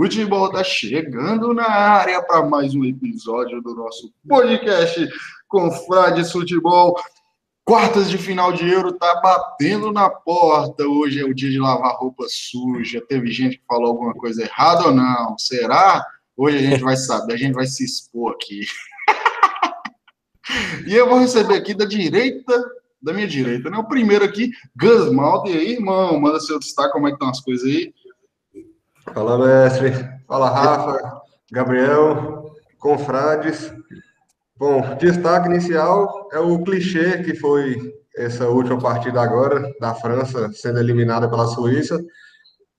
Futebol tá chegando na área para mais um episódio do nosso podcast Confrades Futebol. Quartas de final de Euro tá batendo na porta. Hoje é o dia de lavar roupa suja. Teve gente que falou alguma coisa errada ou não? Será? Hoje a gente vai saber, a gente vai se expor aqui. e eu vou receber aqui da direita, da minha direita, né? O primeiro aqui, Gus. E aí, irmão, manda seu destaque, como é que estão as coisas aí? Fala, mestre. Fala, Rafa, Gabriel, confrades. Bom, destaque inicial é o clichê que foi essa última partida agora, da França sendo eliminada pela Suíça.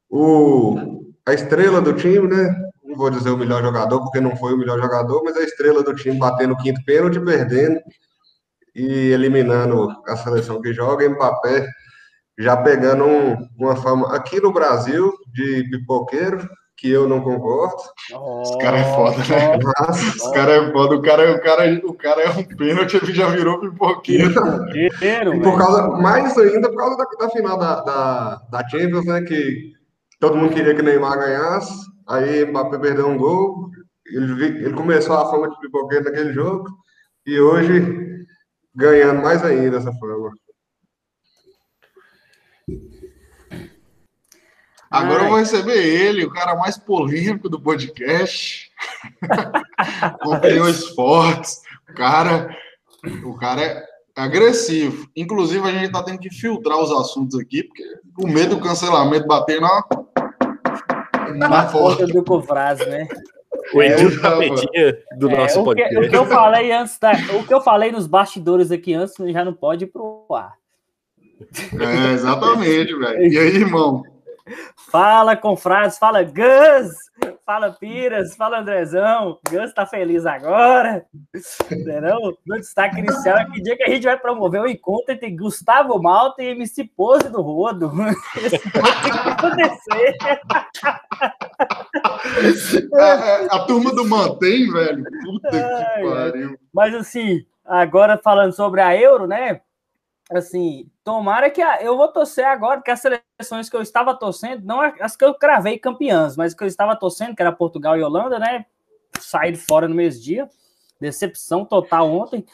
O, a estrela do time, né? Não vou dizer o melhor jogador, porque não foi o melhor jogador, mas a estrela do time batendo o quinto pênalti, perdendo e eliminando a seleção que joga, Mbappé já pegando um, uma fama aqui no Brasil de pipoqueiro, que eu não concordo. Oh, Esse cara é foda, né? Nossa. Esse cara é foda. O cara, o cara, o cara é um pênalti, ele já virou pipoqueiro. pipoqueiro e por causa, mais ainda por causa da, da final da, da, da, Champions, né? Que todo mundo queria que Neymar ganhasse. Aí Mbappé perdeu um gol. Ele, ele começou a fama de pipoqueiro naquele jogo. E hoje ganhando mais ainda essa fama. Agora Ai. eu vou receber ele, o cara mais polêmico do podcast. Com opiniões fortes. O cara, o cara é agressivo. Inclusive, a gente está tendo que filtrar os assuntos aqui, porque o medo do cancelamento bater na. Na porta do Confrase, né? O Edil Tapetinha do é, nosso o que, podcast. O que eu falei antes, da, o que eu falei nos bastidores aqui antes, já não pode ir pro ar. É, exatamente, velho. E aí, irmão? Fala, confrades, fala Gus, fala Piras, fala Andrezão. Gus tá feliz agora. Entendeu? No destaque inicial é que dia que a gente vai promover o um encontro entre Gustavo Malta e MC Pose do Rodo. Isso vai acontecer. A, a, turma do Mantém, velho. Puta Ai, que pariu. Mas assim, agora falando sobre a Euro, né? Assim, tomara que a, eu vou torcer agora que as seleções que eu estava torcendo, não as que eu cravei campeãs, mas que eu estava torcendo, que era Portugal e Holanda, né? Saí fora no mesmo dia. Decepção total ontem.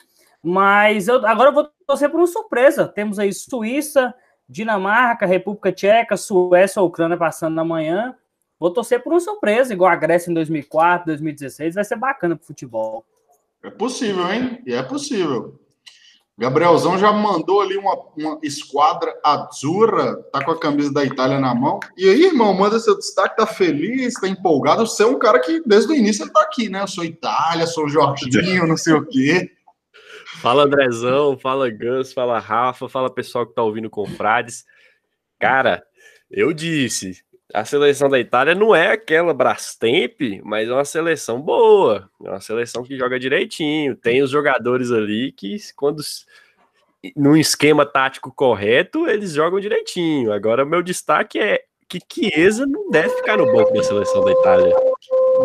Mas eu agora eu vou torcer por uma surpresa. Temos aí Suíça, Dinamarca, República Tcheca, Suécia, Ucrânia passando na manhã. Vou torcer por uma surpresa, igual a Grécia em 2004, 2016. Vai ser bacana pro futebol. É possível, hein? E é possível. Gabrielzão já mandou ali uma, uma esquadra azurra, tá com a camisa da Itália na mão. E aí, irmão, manda seu destaque, tá feliz, tá empolgado. Você é um cara que desde o início ele tá aqui, né? Eu sou Itália, sou Jorginho, não sei o quê. Fala Andrezão, fala Gus, fala Rafa, fala pessoal que tá ouvindo com Frades. Cara, eu disse, a seleção da Itália não é aquela Brastemp, mas é uma seleção boa, é uma seleção que joga direitinho, tem os jogadores ali que quando num esquema tático correto, eles jogam direitinho. Agora meu destaque é que Chiesa não deve ficar no banco da seleção da Itália.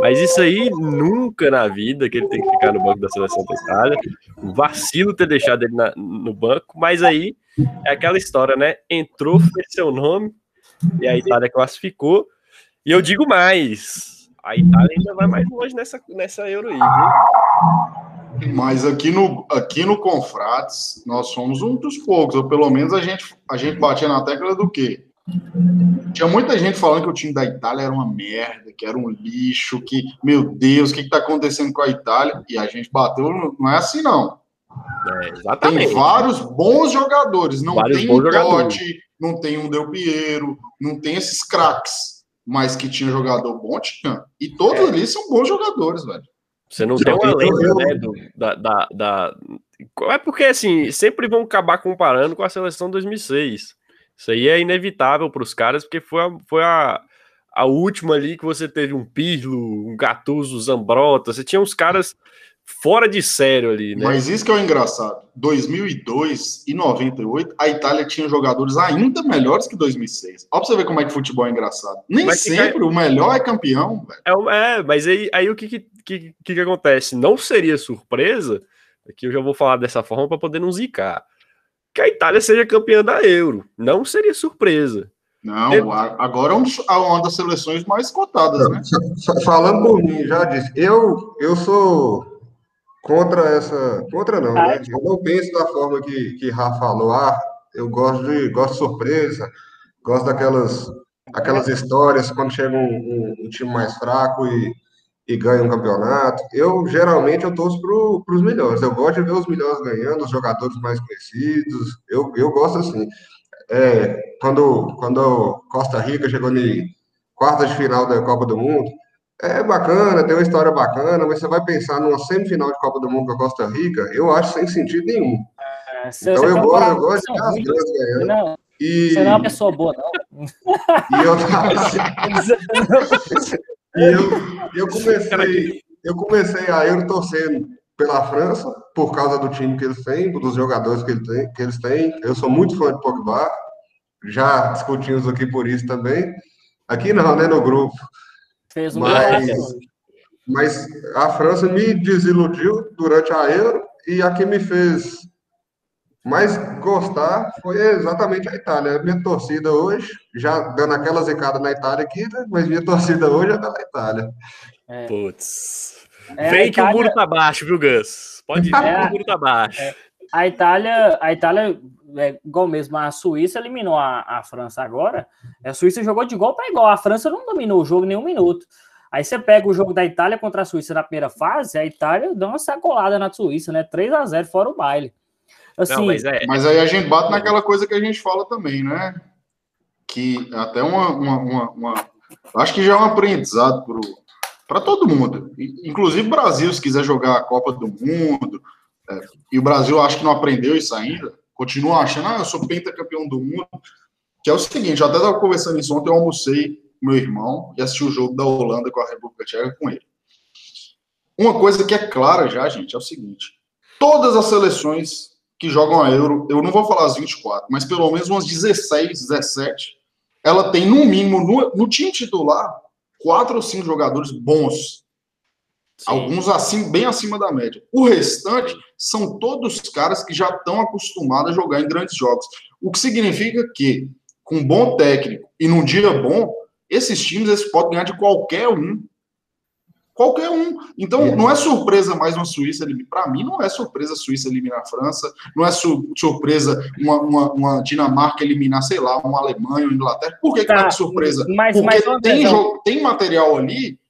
Mas isso aí nunca na vida que ele tem que ficar no banco da seleção da Itália. Um vacilo ter deixado ele na, no banco, mas aí é aquela história, né? Entrou, fez seu nome, e a Itália classificou. E eu digo mais: a Itália ainda vai mais longe nessa, nessa viu? Mas aqui no, aqui no Confrates, nós somos um dos poucos, ou pelo menos a gente, a gente batia na tecla do quê? Tinha muita gente falando que o time da Itália era uma merda, que era um lixo, que, meu Deus, o que está acontecendo com a Itália? E a gente bateu, não é assim, não. É, tem vários bons jogadores, não vários tem um Totti, não tem um Del Piero, não tem esses craques, mas que tinha jogador bom, tinha. E todos é. ali são bons jogadores, velho. Você não tem uma lenda, né, do, da, da, da, É porque, assim, sempre vão acabar comparando com a seleção 2006. Isso aí é inevitável para os caras, porque foi a, foi a, a última ali que você teve um Pirlo, um Gattuso, Zambrota, você tinha uns caras fora de sério ali, né? Mas isso que é o engraçado. 2002 e 98, a Itália tinha jogadores ainda melhores que 2006. Ó pra você ver como é que futebol é engraçado. Nem mas sempre que... o melhor é campeão, velho. É, é, mas aí, aí o que que, que que, que acontece? Não seria surpresa, aqui eu já vou falar dessa forma para poder não zicar, que a Itália seja campeã da Euro. Não seria surpresa. Não, eu... agora é uma das seleções mais cotadas, né? Falando por mim, já disse, eu, eu sou contra essa. Contra não, né? Eu não penso da forma que, que Rafa falou. Ah, eu gosto de, gosto de surpresa, gosto daquelas aquelas histórias quando chega um, um, um time mais fraco e, e ganha um campeonato. Eu geralmente eu torço para os melhores. Eu gosto de ver os melhores ganhando, os jogadores mais conhecidos. Eu, eu gosto assim. É, quando quando Costa Rica chegou em quarta de final da Copa do Mundo, é bacana, tem uma história bacana, mas você vai pensar numa semifinal de Copa do Mundo com a Costa Rica, eu acho sem sentido nenhum. É, então eu gosto, eu gosto de as grandes ganhando. Não, e... Você não é uma pessoa boa, não. E eu, e eu, eu comecei, eu comecei a eu torcendo pela França, por causa do time que eles têm, dos jogadores que, ele tem, que eles têm. Eu sou muito fã de Pogba, já discutimos aqui por isso também. Aqui não, né, no grupo. Fez um mas, mas a França me desiludiu durante a Euro e a que me fez mais gostar foi exatamente a Itália. Minha torcida hoje, já dando aquela zicada na Itália aqui, né? mas minha torcida hoje é da Itália. É. Putz. É, Vem Itália... que o muro tá baixo, viu, Gus? Pode ir, é, o muro tá baixo. É. A Itália, a Itália, é, igual mesmo, a Suíça eliminou a, a França agora. A Suíça jogou de igual para igual. A França não dominou o jogo nem um minuto. Aí você pega o jogo da Itália contra a Suíça na primeira fase, a Itália deu uma sacolada na Suíça, né? 3 a 0 fora o baile. Assim, não, mas, é... mas aí a gente bate naquela coisa que a gente fala também, né? Que até uma, uma, uma, uma acho que já é um aprendizado para todo mundo, inclusive o Brasil, se quiser jogar a Copa do Mundo, é, e o Brasil acho que não aprendeu isso ainda, continua achando, ah, eu sou pentacampeão do mundo, que é o seguinte, eu até estava conversando isso ontem, eu almocei com meu irmão e assisti o jogo da Holanda com a República Tcheca com ele. Uma coisa que é clara já, gente, é o seguinte, todas as seleções que jogam a Euro, eu não vou falar as 24, mas pelo menos umas 16, 17, ela tem no mínimo, no, no time titular, quatro ou cinco jogadores bons. Sim. Alguns assim, bem acima da média. O restante são todos caras que já estão acostumados a jogar em grandes jogos. O que significa que, com um bom técnico e num dia bom, esses times eles podem ganhar de qualquer um. Qualquer um. Então, é. não é surpresa mais uma Suíça eliminar. Para mim, não é surpresa a Suíça eliminar a França. Não é su surpresa uma, uma, uma, Dinamarca eliminar, sei lá, uma Alemanha ou Inglaterra. Por que, tá. que não é tá, surpresa? Mas, Porque mas, tem, jogo, tem material ali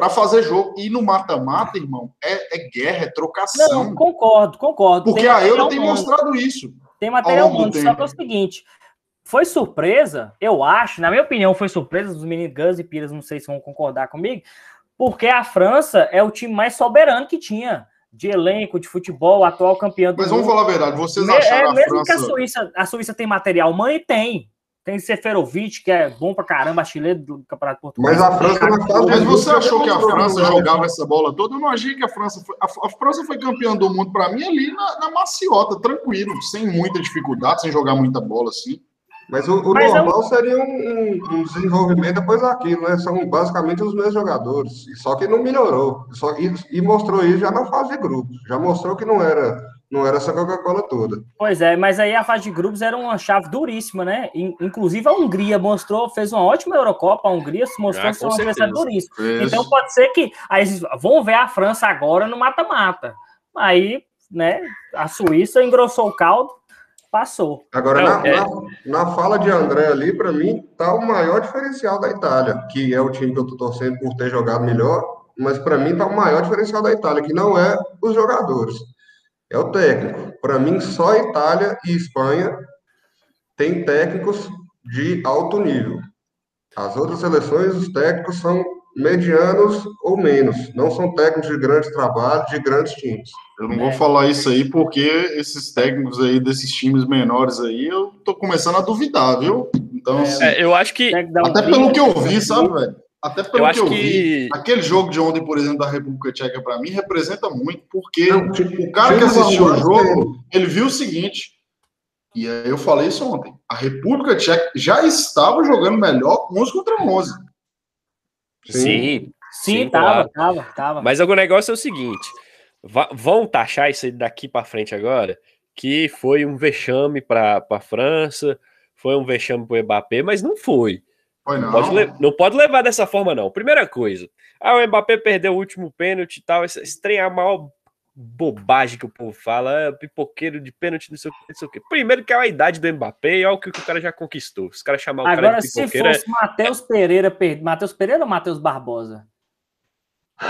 para fazer jogo. E no mata-mata, irmão, é, é, guerra, é trocação. Não, concordo, concordo. Porque tem a Euro tem mostrado isso. Tem material bom, só que é o seguinte. Foi surpresa, eu acho, na minha opinião, foi surpresa dos meninos Gus e Pires, não sei se vão concordar comigo, porque a França é o time mais soberano que tinha de elenco, de futebol, atual campeão do Mas vamos falar a verdade, vocês acharam é, mesmo a França... que a Suíça, a Suíça tem material mãe, tem. Tem Seferovic, que é bom pra caramba, chileno do Campeonato Português. Mas a França não tá Mas você achou que a França jogava essa bola toda? Eu não achei que a França foi. A, a França foi campeã do mundo para mim ali na, na maciota, tranquilo, sem muita dificuldade, sem jogar muita bola assim. Mas o, o Mas normal eu... seria um, um, desenvolvimento depois daquilo, né? São basicamente os mesmos jogadores. Só que não melhorou. Só, e, e mostrou isso já na fase de grupos. Já mostrou que não era, não era essa Coca-Cola toda. Pois é, mas aí a fase de grupos era uma chave duríssima, né? Inclusive a Hungria mostrou, fez uma ótima Eurocopa. A Hungria se mostrou ser uma adversário duríssima. Então pode ser que. Aí vão ver a França agora no mata-mata. Aí, né, a Suíça engrossou o caldo passou. Agora, na, é... na, na, fala de André ali, para mim, tá o maior diferencial da Itália, que é o time que eu tô torcendo por ter jogado melhor, mas para mim tá o maior diferencial da Itália, que não é os jogadores, é o técnico. Para mim, só Itália e Espanha têm técnicos de alto nível. As outras seleções, os técnicos são medianos ou menos. Não são técnicos de grande trabalho, de grandes times. Eu não vou falar isso aí porque esses técnicos aí desses times menores aí, eu tô começando a duvidar, viu? Então, é, assim, eu acho que até pelo que eu vi, sabe, velho? Até pelo eu que eu que... vi, aquele jogo de ontem, por exemplo, da República Tcheca para mim representa muito, porque não, o cara que assistiu o jogo, ele viu o seguinte, e aí eu falei isso ontem, a República Tcheca já estava jogando melhor 11 contra 11. Sim. Sim, sim tava, claro. tava, tava. Mas o negócio é o seguinte: vão taxar isso aí daqui para frente agora, que foi um vexame para a França, foi um vexame pro Mbappé, mas não foi. Foi não. Pode não pode levar dessa forma, não. Primeira coisa, ah, o Mbappé perdeu o último pênalti e tal, esse, esse trem é a maior bobagem que o povo fala, ah, pipoqueiro de pênalti, não sei o que, não sei o que. Primeiro que é a idade do Mbappé e olha o que, que o cara já conquistou. Os caras chamar o cara Agora, de se pipoqueiro é- fosse Matheus Pereira, per... Matheus Pereira ou Matheus Barbosa?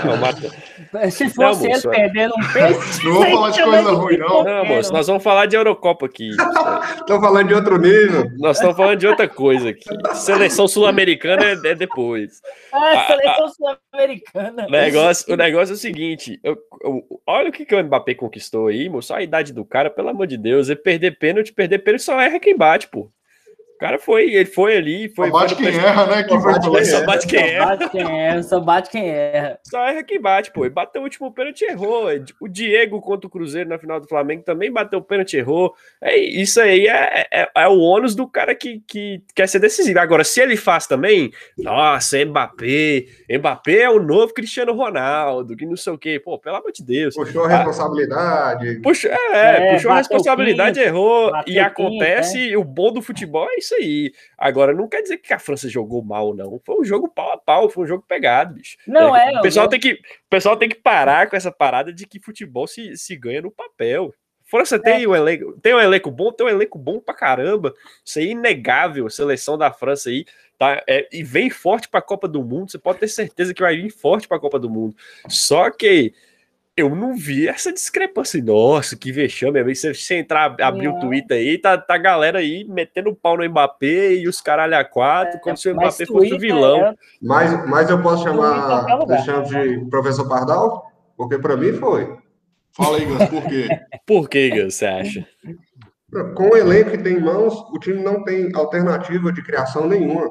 Não, Mata- Se fosse ele moço, é. perdendo um peixe. Não vou falar de coisa ruim, não. Não, moço, nós vamos falar de Eurocopa aqui. Estou falando de outro nível. Nós estamos falando de outra coisa aqui. Seleção sul-americana é, é depois. É, seleção sul-americana. O negócio, o negócio é o seguinte: eu- eu- olha o que, que o Mbappé conquistou aí, moço. Olha a idade do cara, pelo amor de Deus. Ele perder pênalti, perder pênalti só erra quem bate, pô. O cara foi, ele foi ali, foi. Só bate quem erra, né? Quem Só foi bate quem Só erra. bate quem Só erra. bate quem erra, só bate quem erra. Só erra quem bate, pô. Ele bateu o último pênalti e errou. O Diego contra o Cruzeiro na final do Flamengo também bateu o pênalti e errou. É, isso aí é, é, é o ônus do cara que, que quer ser decisivo. Agora, se ele faz também, nossa, Mbappé. Mbappé é o novo Cristiano Ronaldo, que não sei o quê. Pô, pelo amor de Deus. Puxou a responsabilidade. Puxa, é, É, puxou a responsabilidade, errou, e quinto, acontece, e o bom do futebol é isso aí. Agora, não quer dizer que a França jogou mal, não. Foi um jogo pau a pau, foi um jogo pegado, bicho. Não é, o, pessoal eu- tem que, o pessoal tem que parar com essa parada de que futebol se, se ganha no papel. França É. tem, um elenco, tem um elenco bom, tem um elenco bom pra caramba. Isso aí é inegável, a seleção da França aí. Tá, é, e vem forte pra Copa do Mundo. Você pode ter certeza que vai vir forte pra Copa do Mundo. Só que eu não vi essa discrepância. Nossa, que vexame. Aí Você, você entrar, abrir o Não. Twitter aí, tá, tá a galera aí metendo pau no Mbappé e os caralho a quatro, como se o Mbappé fosse o vilão. é- Mas, mas eu posso chamar. Deschamps de professor Pardal? Porque para mim foi. Fala aí, Gus, por quê? Por que, Gus, você acha? Com o elenco que tem em mãos, o time não tem alternativa de criação nenhuma.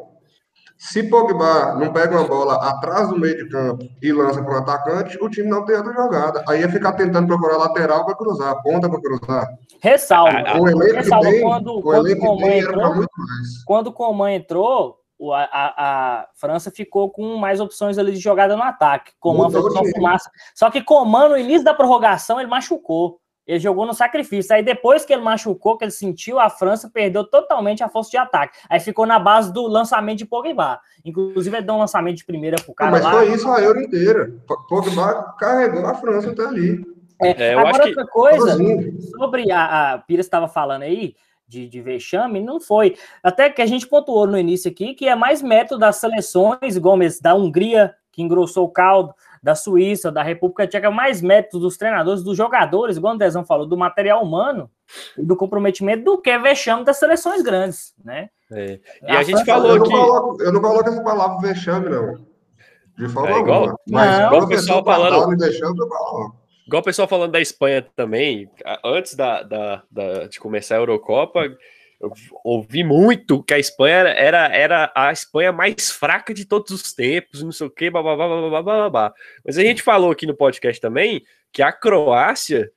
Se Pogba não pega uma bola atrás do meio de campo e lança para o atacante, o time não tem outra jogada. Aí é ficar tentando procurar lateral para cruzar, ponta para cruzar. Ressalvo. Ah, Com o elenco tem, quando, o quando elenco Coman tem, era entrou, muito mais. quando o Coman entrou, a, a- a França ficou com mais opções ali de jogada no ataque. Coman Mudou fez o uma fumaça. Só que Coman, no início da prorrogação, ele machucou. Ele jogou no sacrifício. Aí depois que ele machucou, que ele sentiu, a França perdeu totalmente a força de ataque. Aí ficou na base do lançamento de Pogba. Inclusive, ele deu um lançamento de primeira pro cara Mas lá. foi isso a Euro inteira. Pogba carregou a França até ali. É, eu Agora, acho que. outra coisa, sobre a, a Pires estava falando aí de, de vexame, não foi. Até que a gente pontuou no início aqui que é mais mérito das seleções, mesmo, da Hungria, que engrossou o caldo, da Suíça, da República Tcheca, mais mérito dos treinadores, dos jogadores, igual o Dezão falou, do material humano e do comprometimento do que vexame das seleções grandes, né? é. E a, gente França- falou eu, que. coloco, eu não coloco essa palavra vexame, não. De forma É igual- alguma. Mas Não. Igual o pessoal falando- eu coloco. Igual o pessoal falando da Espanha também, a- antes da, da- da- de começar a Eurocopa, eu ouvi muito que a Espanha era, era, a Espanha mais fraca de todos os tempos, não sei o quê, babá, babá, babá, babá. Mas a gente falou aqui no podcast também que a Croácia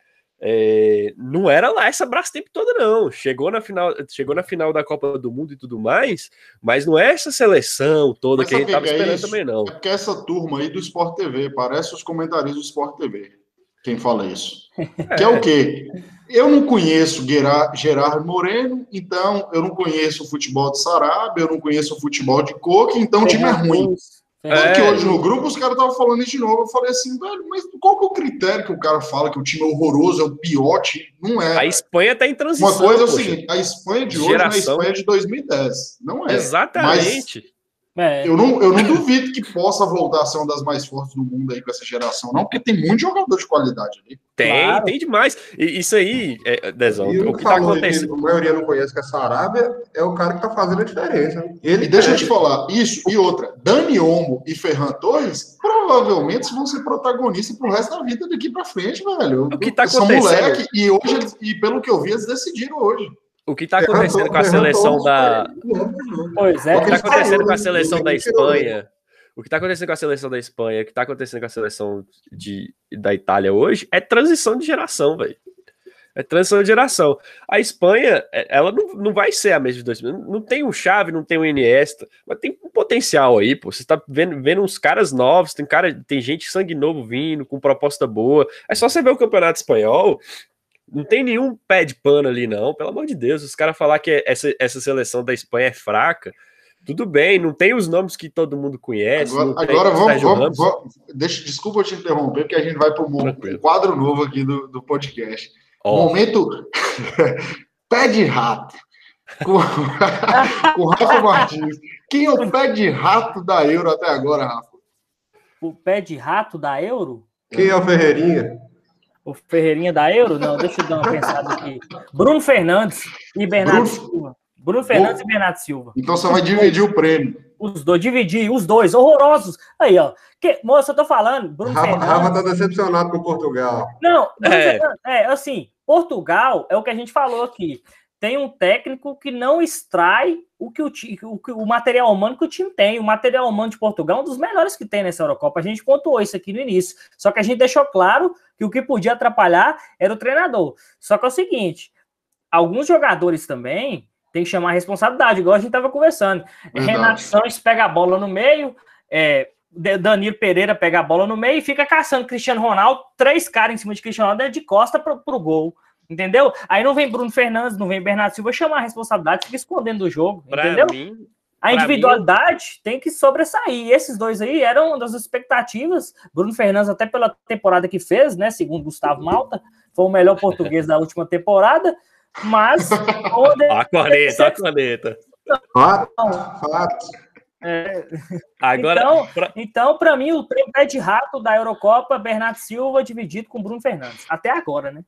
é, não era lá essa Brastemp toda, não. Chegou na, final, chegou na final da Copa do Mundo e tudo mais, mas não é essa seleção toda Mas que a gente o que tava que é esperando isso? também, não. É porque essa turma aí do Sport TV parece os comentaristas do Sport TV. Quem fala isso? Que é o quê? Eu não conheço Guera- Gerard Moreno, então eu não conheço o futebol de Sarabia, eu não conheço o futebol de Coque, então o time é ruim. É. que hoje no grupo os caras estavam falando isso de novo. Eu falei assim, velho, mas qual que é o critério que o cara fala que o time é horroroso, é o pior time? Não é. A Espanha tá em transição. Uma coisa é o seguinte, a Espanha de hoje não é a Geração. Espanha de 2010. Não é. Exatamente. É, Eu não, eu não duvido que possa voltar a ser uma das mais fortes do mundo aí com essa geração, não, porque tem muito jogador de qualidade ali. Tem, Claro. tem demais. E isso aí, é, Dezão, E o o que tá falou acontecendo. a maioria não conhece que é Sarabia é o cara que tá fazendo a diferença. Ele E deixa eu te falar, isso e outra, Dani Olmo e Ferran Torres provavelmente vão ser protagonistas pro resto da vida daqui pra frente, velho. O que tá São acontecendo? moleque, e hoje, e pelo que eu vi, eles decidiram hoje. O que tá acontecendo com a seleção da. pois é. O que tá Eles acontecendo com a seleção da. Espanha? O que tá acontecendo com a seleção da Espanha? O que tá acontecendo com a seleção de, da Itália hoje é transição de geração, velho. É transição de geração. A Espanha, é, ela não, não vai ser a mesma de 2000. Não tem um Xavi, não tem um Iniesta, mas tem um potencial aí, pô. Você tá vendo, vendo uns caras novos, tem cara, tem gente sangue novo vindo, com proposta boa. É só você ver o Campeonato Espanhol. Não tem nenhum pé de pano ali, não. Pelo amor de Deus, os caras falar que essa, essa seleção da Espanha é fraca. Tudo bem, não tem os nomes que todo mundo conhece. Agora, agora vamos, vamos, vamos, deixa, desculpa eu te interromper, porque a gente vai para um quadro novo aqui do, do podcast. Oh. Momento pé de rato. Com, com Rafa Martins. Quem é o pé de rato da Euro até agora, Rafa? O pé de rato da Euro? Quem é o Ferreirinha? O Ferreirinha da Euro? Não, deixa eu dar uma pensada aqui. Bruno Fernandes e Bernardo Bruno... Silva. Bruno Fernandes Bom, e Bernardo Silva. Então você vai dividir o prêmio. Os dois, dividir, os dois, horrorosos. Aí, ó. Que, moça, eu tô falando. Bruno Rafa, Fernandes. Rafa tá decepcionado com Portugal. Não, é. é, assim, Portugal é o que a gente falou aqui. Tem um técnico que não extrai o que o, o, o material humano que o time tem. O material humano de Portugal é um dos melhores que tem nessa Eurocopa. A gente pontuou isso aqui no início. Só que a gente deixou claro que o que podia atrapalhar era o treinador. Só que é o seguinte: alguns jogadores também tem que chamar a responsabilidade, igual a gente estava conversando. Verdade. Renato Sanches pega a bola no meio, é, Danilo Pereira pega a bola no meio e fica caçando Cristiano Ronaldo, três caras em cima de Cristiano Ronaldo de costa para o gol. Entendeu? Aí não vem Bruno Fernandes, não vem Bernardo Silva chamar a responsabilidade, fica escondendo do jogo. Pra entendeu? Mim, a individualidade mim... tem que sobressair. E esses dois aí eram uma das expectativas. Bruno Fernandes, até pela temporada que fez, né? Segundo Gustavo Malta, foi o melhor português da última temporada. Mas. a corneta, a corneta. Fato, fato. É. Agora, então, pra... então, para mim, o prêmio pé de rato da Eurocopa, Bernardo Silva dividido com Bruno Fernandes. Até agora, né?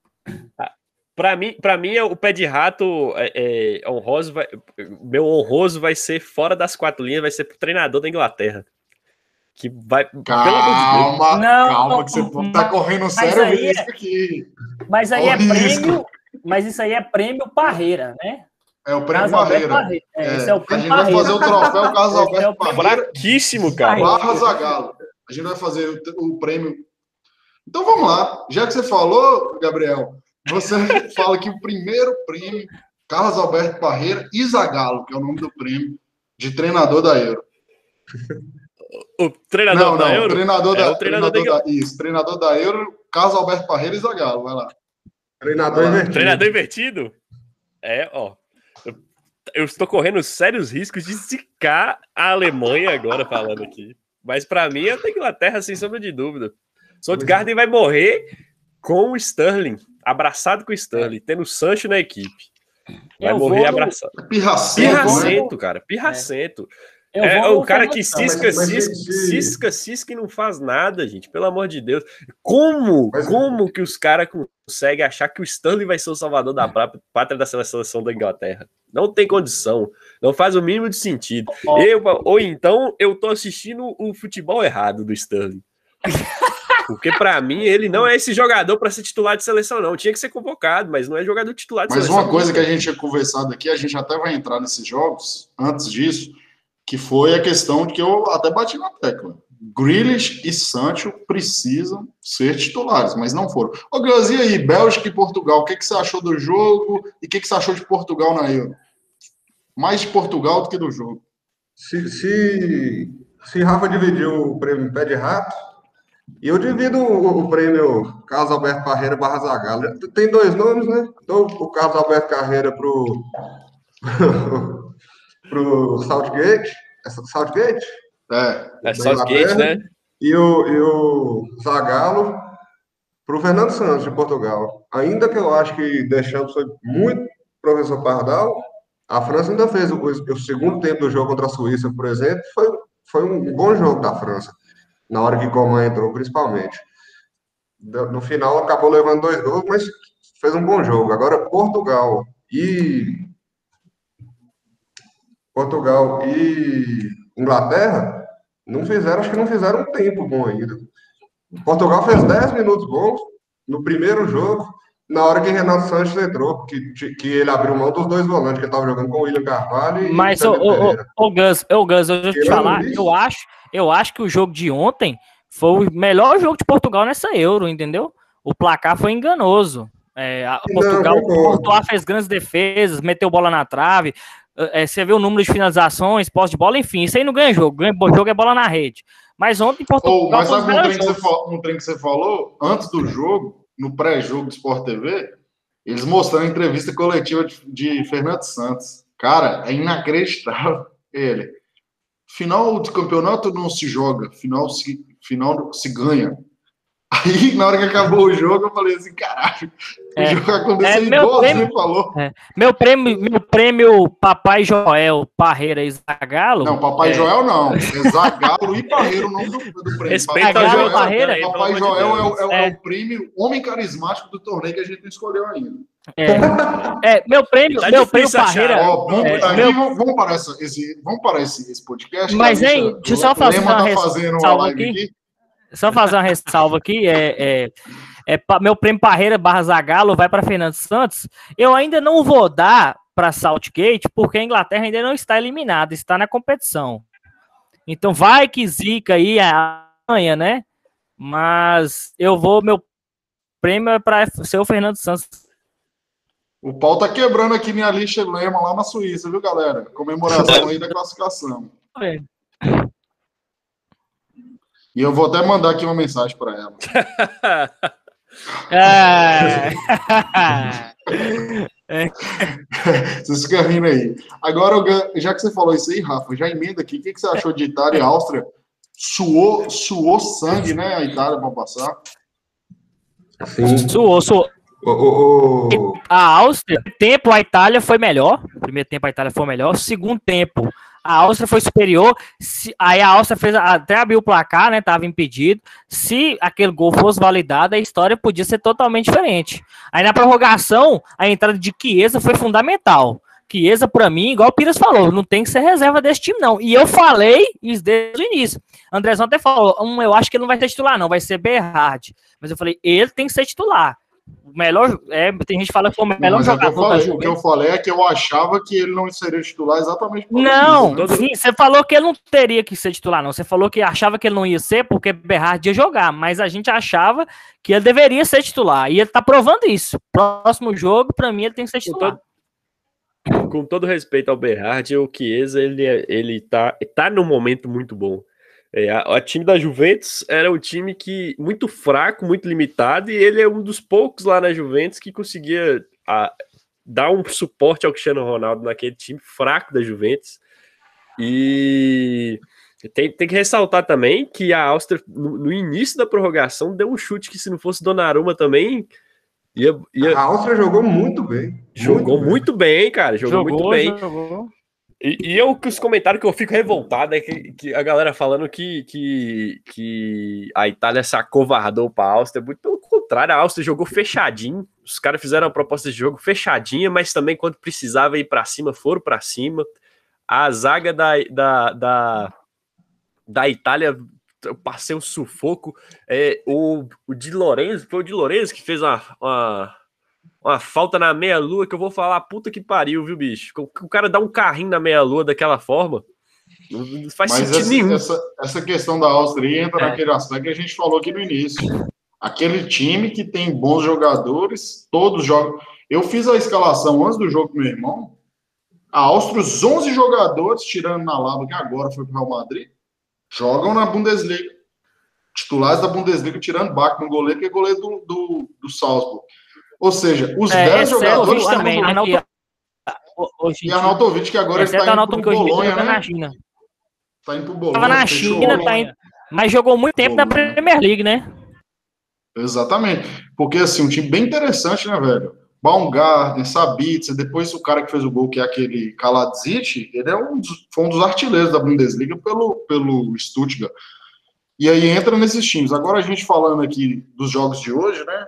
Para mim, para mim, o pé de rato é, é, honroso, vai, meu honroso vai ser fora das quatro linhas, vai ser pro treinador da Inglaterra. Que vai. Calma, não, calma, que você tá correndo sério aí risco é, aqui. Mas aí é prêmio, mas isso aí é prêmio Parreira, né? É o prêmio Parreira. Parreira. É, é, esse é o prêmio a gente Parreira. vai fazer o troféu Carlos Alberto é Parreira. Braquíssimo, cara. Barra Zagalo. A gente vai fazer o, o prêmio. Então vamos lá. Já que você falou, Gabriel, você fala que o primeiro prêmio, Carlos Alberto Parreira e Zagalo, que é o nome do prêmio de treinador da Euro. O treinador não, da não, Euro? Treinador é da, o treinador, treinador da, Isso, treinador da Euro, Carlos Alberto Parreira e Zagalo. Vai lá. Treinador ah, invertido. Treinador invertido? É, ó. Eu, eu estou correndo sérios riscos de zicar a Alemanha agora falando aqui. Mas para mim é a Inglaterra, sem sombra de dúvida. Soutgarden vai morrer com o Sterling, abraçado com o Sterling, tendo o Sancho na equipe. Vai eu morrer abraçado. Pirracento, Pirracento, cara. Pirracento. É. É, o cara que cisca, cisca, cisca, cisca e não faz nada, gente. Pelo amor de Deus. Como, mas... como que os caras conseguem achar que o Stanley vai ser o salvador da pátria da seleção da Inglaterra? Não tem condição. Não faz o mínimo de sentido. Eu, ou então eu tô assistindo o futebol errado do Stanley. Porque para mim ele não é esse jogador para ser titular de seleção, não. Tinha que ser convocado, mas não é jogador titular de mas seleção. Mas uma coisa que a gente tinha conversado aqui, a gente até vai entrar nesses jogos. Antes disso, que foi a questão de que eu até bati na tecla. Grealish e Sancho precisam ser titulares, mas não foram. Ô, Gus, e aí, Bélgica e Portugal, o que, que você achou do jogo e o que, que você achou de Portugal na Euro? Mais de Portugal do que do jogo. Se, se, se Rafa dividiu o prêmio pé de rato, eu divido o, o prêmio Carlos Alberto Carreira barra Zagallo. Tem dois nomes, né? Então, o Carlos Alberto Carreira pro pro Southgate. É Southgate? É, é Southgate, né? E o, e o Zagallo para o Fernando Santos, de Portugal. Ainda que eu acho que deixamos foi muito professor Pardal, a França ainda fez o, o, segundo tempo do jogo contra a Suíça, por exemplo, foi, foi um bom jogo da França, na hora que Coman entrou, principalmente. No final, acabou levando dois gols, mas fez um bom jogo. Agora, Portugal e Portugal e Inglaterra não fizeram, acho que não fizeram um tempo bom ainda. Portugal fez 10 minutos bons no primeiro jogo, na hora que Renato Sanches entrou, que, que ele abriu mão dos dois volantes, que estava jogando com o William Carvalho e Mas, o, o, o, Gus, o Gus, eu vou te falar, eu acho, eu acho que o jogo de ontem foi o melhor jogo de Portugal nessa Euro, entendeu? O placar foi enganoso. É, Portugal, Portugal fez grandes defesas, meteu bola na trave, é, você vê o número de finalizações, posse de bola, enfim, isso aí não ganha jogo. Ganha jogo é bola na rede. Mas ontem Portugal. Oh, mas sabe um trem, que você, um trem que você falou? Antes do jogo, no pré-jogo do Sport TV, Eles mostrando a entrevista coletiva de, de Fernando Santos. Cara, é inacreditável ele. Final de campeonato não se joga, final se, final se ganha. Aí, na hora que acabou o jogo, eu falei assim, caralho, É. o jogo aconteceu É, é, meu igual prêmio- você falou. Meu prêmio, meu prêmio Papai Joel Parreira e Zagalo. Não, Papai é, Joel não. É Zagalo e Parreiro o nome do, do prêmio. Respeita Papai Joel, Joel Parreira. aí, Papai amor de Joel é o, é o- É. é o prêmio homem carismático do torneio que a gente não escolheu ainda. É, É, meu prêmio, Tá meu prêmio. Parreira. Ó, vamos, é, aqui, meu- vamos, vamos parar, essa- esse, vamos parar esse, esse podcast. Mas, hein, deixa eu só fazer uma tá res- fazendo uma salva live aqui. aqui. Só fazer uma ressalva aqui, é, é, é meu prêmio Parreira barra Zagalo vai para Fernando Santos. Eu ainda não vou dar para Saltgate, porque a Inglaterra ainda não está eliminada, está na competição. Então vai que zica aí amanhã, né? Mas eu vou, meu prêmio é para ser o Fernando Santos. O pau tá quebrando aqui minha lixa Lema lá na Suíça, viu, galera? Comemoração aí da classificação. E eu vou até mandar aqui uma mensagem para ela. Vocês ficam rindo aí. Agora, já que você falou isso aí, Rafa, já emenda aqui. O que que você achou de Itália e Áustria? Suou, suou sangue, né? A Itália para passar. Sim. Suou, suou. O, o, o- A Áustria, tempo a Itália foi melhor. Primeiro tempo a Itália foi melhor. Segundo tempo, a Áustria foi superior. Se- aí a Áustria fez até abriu o placar, né? Tava impedido. Se aquele gol fosse validado, a história podia ser totalmente diferente. Aí na prorrogação, a entrada de Chiesa foi fundamental. Chiesa, pra mim, igual o Pires falou, não tem que ser reserva desse time, não. E eu falei isso desde o início. Andrezão até falou: um, eu acho que ele não vai ser titular, não, vai ser Berhard. Mas eu falei, ele tem que ser titular. O melhor. É, tem gente que fala que foi o melhor Mas eu jogador da falei, o que eu falei é que eu achava que ele não seria titular exatamente por Não, disso, né? sim, você falou que ele não teria que ser titular, não. Você falou que achava que ele não ia ser porque Berrard ia jogar, mas a gente achava que ele deveria ser titular. E ele tá provando isso. Próximo jogo, pra mim, ele tem que ser titular. Com todo respeito ao Berardi, o Chiesa, ele, é- ele tá, tá num momento muito bom. É, a- o time da Juventus era um time que muito fraco, muito limitado, e ele é um dos poucos lá na Juventus que conseguia a, dar um suporte ao Cristiano Ronaldo naquele time fraco da Juventus. E tem, tem que ressaltar também que a Áustria, no, no início da prorrogação, deu um chute que, se não fosse Donnarumma também, ia, ia, a Áustria jogou muito bem. jogou bem. muito bem, cara. Jogou, muito bem. jogou. E, e eu que os comentários que eu fico revoltado é que, que a galera falando que, que, que a Itália se acovardou para a Áustria. Muito pelo contrário, a Áustria jogou fechadinho. Os caras fizeram uma proposta de jogo fechadinha, mas também quando precisava ir para cima, foram para cima. A zaga da, da, da, da Itália, eu passei um sufoco. É, o, o Di Lorenzo, foi o Di Lorenzo que fez uma, uma, uma falta na meia-lua que eu vou falar, puta que pariu, viu, bicho? O, o cara dá um carrinho na meia-lua daquela forma. Não faz Mas sentido essa, nenhum. essa, essa questão da Áustria entra É. naquele aspecto que a gente falou aqui no início. Aquele time que tem bons jogadores, todos jogam. Eu fiz a escalação antes do jogo com meu irmão. A Áustria, os 11 jogadores, tirando na Lava, que agora foi para o Real Madrid, jogam na Bundesliga. Titulares da Bundesliga, tirando Bach no goleiro, que é goleiro do, do, do Salzburg. Ou seja, os É, 10 exceto jogadores também, né? que- Hoje em E Arnautovic, que agora está indo para Bolonha, tá né? na China. Tá indo para Bolonha. Tava na China, tá indo, mas jogou muito tempo na Bolonha. Premier League, né? Exatamente. Porque, assim, um time bem interessante, né, velho? Baumgarten, Sabitzer, depois o cara que fez o gol, que é aquele Kaladzic, ele é um dos, foi um dos artilheiros da Bundesliga pelo, pelo Stuttgart. E aí entra nesses times. Agora a gente falando aqui dos jogos de hoje, né?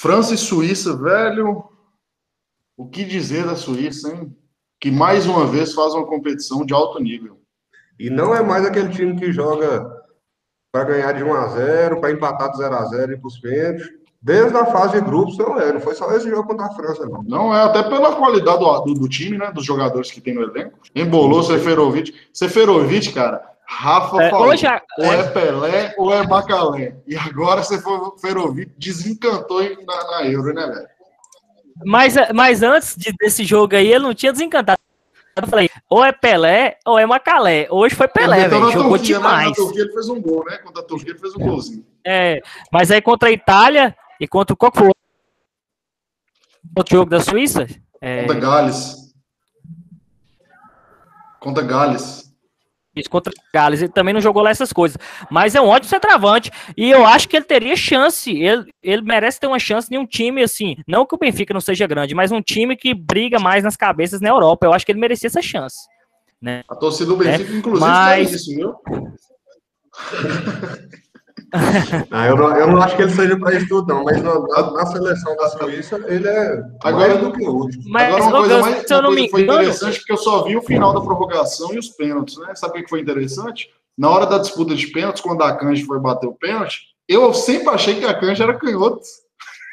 França e Suíça, velho. O que dizer da Suíça, hein? Que mais uma vez faz uma competição de alto nível. E não é mais aquele time que joga para ganhar de 1 a 0 para empatar de 0 a 0 e para os pênaltis. Desde a fase de grupos, não é. Não foi só esse jogo contra a França, não. Não é, até pela qualidade do, do, do time, né? Dos jogadores que tem no elenco. Embolou Seferovic. Seferovic, cara, Rafa É, falou. hoje a- ou é Pelé ou é Macalé. E agora Seferovic desencantou em- na, na Euro, né, velho? Mas, mas antes de- desse jogo aí, ele não tinha desencantado. Eu falei, ou é Pelé ou é Macalé. Hoje foi Pelé, velho. Jogou Turquia, demais. Na Turquia ele fez um gol, né? Contra a Turquia ele fez um golzinho. É, mas aí contra a Itália e contra o foi? outro jogo da Suíça? É... Contra Gales. Contra Gales. Isso, contra Gales. Ele também não jogou lá essas coisas. Mas é um ótimo centroavante. E eu acho que ele teria chance. Ele, ele merece ter uma chance em um time assim. Não que o Benfica não seja grande, mas um time que briga mais nas cabeças na Europa. Eu acho que ele merecia essa chance. Né? A torcida do Benfica, é, inclusive, mas... isso, viu? não, eu, não, eu não acho que ele seja para isso tudo, não, mas na, na, seleção da Suíça ele é agora do que o Mas, agora uma coisa, mais, uma coisa foi interessante, porque eu só vi o final da prorrogação e os pênaltis, né? Sabe o que foi interessante? Na hora da disputa de pênaltis, quando a Canja foi bater o pênalti, eu sempre achei que a Canja era canhoto.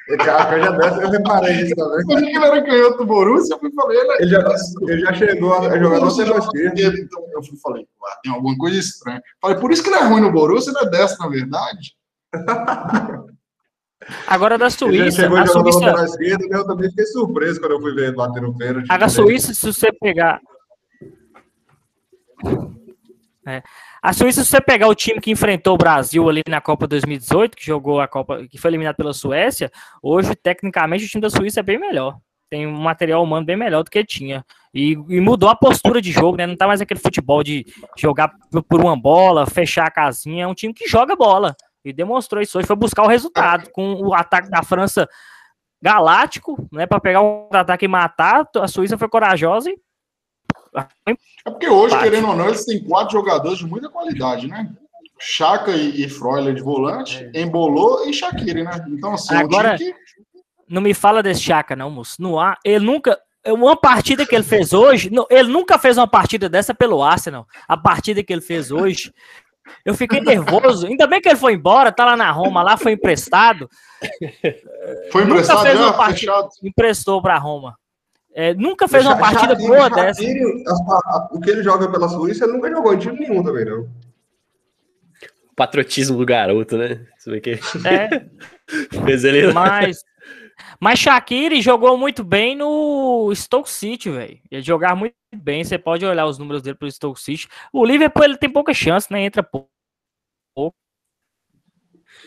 A Canja dessa, eu reparei isso também. Eu achei que ele era canhoto do Borussia, eu fui falei, ele, ele, já, ele já chegou a jogar no centro esquerdo. Então eu fui falei, ah, tem alguma coisa estranha. Falei, por isso que ele é ruim no Borussia, ele é dessa, na verdade. Agora da Suíça. Chegou a Suíça... esquerda, eu também fiquei surpreso quando eu fui ver ele bater no pênalti. A Suíça, se você pegar. É. A Suíça, se você pegar o time que enfrentou o Brasil ali na Copa 2018, que jogou a Copa, que foi eliminado pela Suécia, hoje, tecnicamente, o time da Suíça é bem melhor. Tem um material humano bem melhor do que tinha. E, e mudou a postura de jogo, né? Não tá mais aquele futebol de jogar por uma bola, fechar a casinha. É um time que joga bola. E demonstrou isso hoje, foi buscar o resultado. Com o ataque da França galáctico, né? Para pegar o ataque e matar, a Suíça foi corajosa e. É porque hoje, Bate. querendo ou não, eles têm quatro jogadores de muita qualidade, né? Chaka e, e Freuler de volante, é. Embolou e Shaqiri, né? Então, assim, Agora, é que... não me fala desse Chaka, não, moço. No ar, ele nunca. Uma partida que ele fez hoje, ele nunca fez uma partida dessa pelo Arsenal. A partida que ele fez hoje, eu fiquei nervoso. Ainda bem que ele foi embora, tá lá na Roma, lá foi emprestado. Foi emprestado fez já, partida, fechado. Emprestou para Roma. É, nunca fez uma partida boa dessa. o que ele joga pela Suíça, ele nunca jogou em time nenhum também, não. Patriotismo do garoto, né? Você vê que... É. Fez ele... Mas, mas Shaqiri jogou muito bem no Stoke City, velho. Ele jogava muito bem, você pode olhar os números dele pro Stoke City. O Liverpool ele tem pouca chance, né? Entra pouco.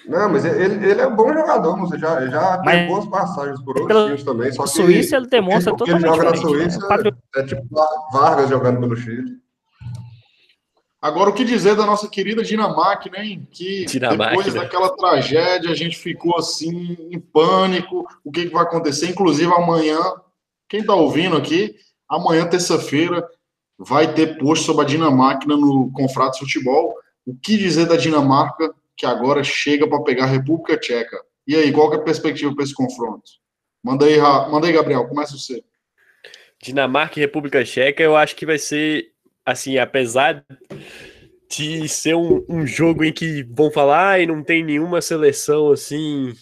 Não, mas ele, ele é um bom jogador, você já, já mas, tem boas passagens por outros times também. Só que Suíça ele demonstra totalmente ele joga na Suíça é, é tipo Vargas jogando pelo Chile. Agora, o que dizer da nossa querida Dinamarca, né? Que Dinamarca, depois né? daquela tragédia a gente ficou assim em pânico. O que, que vai acontecer? Inclusive, amanhã, quem está ouvindo aqui, amanhã, terça-feira, vai ter post sobre a Dinamarca no Confratos Futebol. O que dizer da Dinamarca que agora chega para pegar a República Tcheca? E aí, qual é a perspectiva para esse confronto? Manda aí, manda aí, Gabriel, começa você. Dinamarca e República Tcheca, eu acho que vai ser assim, apesar de ser um, um jogo em que vão falar e não tem nenhuma seleção assim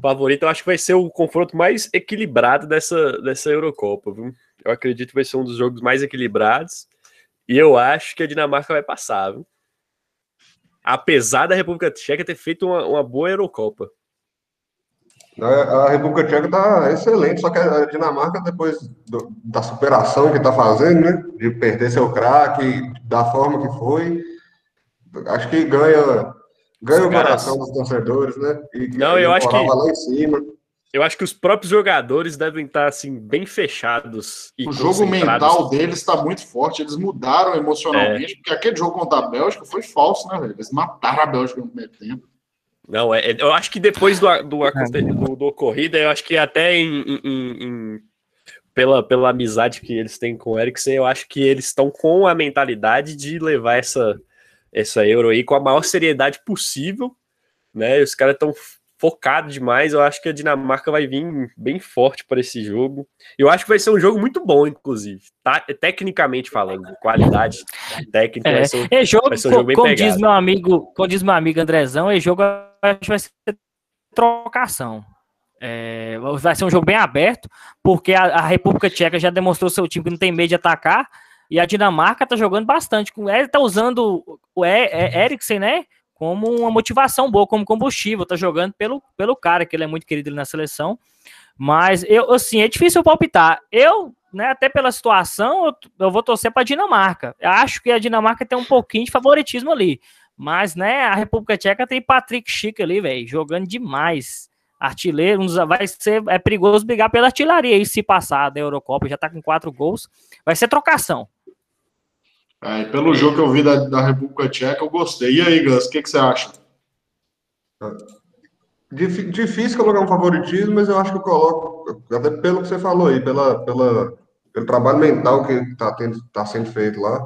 favorita, eu acho que vai ser o confronto mais equilibrado dessa, dessa Eurocopa, viu? Eu acredito que vai ser um dos jogos mais equilibrados e eu acho que a Dinamarca vai passar, viu? Apesar da República Tcheca ter feito uma, uma boa Eurocopa. A República Tcheca está excelente, só que a Dinamarca, depois do, da superação que está fazendo, né? De perder seu craque, da forma que foi, acho que ganha, ganha o coração dos torcedores, né? E, Não, eu acho que. Lá em cima. Eu acho que os próprios jogadores devem estar assim bem fechados. o jogo mental deles está muito forte. Eles mudaram emocionalmente, é. porque aquele jogo contra a Bélgica foi falso, né, velho? Eles mataram a Bélgica no primeiro tempo. Não, é, é, eu acho que depois do, do, é. do, do ocorrido, eu acho que até em, em, em, pela, pela amizade que eles têm com o Eriksen, eu acho que eles estão com a mentalidade de levar essa, essa Euro aí com a maior seriedade possível, né? Os caras estão focado demais. Eu acho que a Dinamarca vai vir bem forte para esse jogo. Eu acho que vai ser um jogo muito bom, inclusive, tá? tecnicamente falando, qualidade técnica. É, vai ser, é jogo, vai ser um jogo bem como pegado. diz meu amigo, como diz meu amigo Andrezão, é jogo vai ser trocação. É, vai ser um jogo bem aberto, porque a, a, República Tcheca já demonstrou seu time que não tem medo de atacar, e a Dinamarca tá jogando bastante. Ele tá usando o Eriksen, né? Como uma motivação boa, como combustível, tá jogando pelo, pelo cara, que ele é muito querido na seleção. Mas eu, assim, é difícil palpitar. Eu, né, até pela situação, eu, eu vou torcer para a Dinamarca. Eu acho que a Dinamarca tem um pouquinho de favoritismo ali. Mas, né, a República Tcheca tem Patrick Schick ali, velho, jogando demais. artilheiro, vai ser é perigoso brigar pela artilharia aí se passar da Eurocopa, já tá com quatro gols, vai ser trocação. É, pelo jogo que eu vi da, da República Tcheca, eu gostei. E aí, Gus, o que, que você acha? Difícil colocar um favoritismo, mas eu acho que eu coloco, até pelo que você falou aí, pela, pela, pelo trabalho mental que está tá sendo feito lá,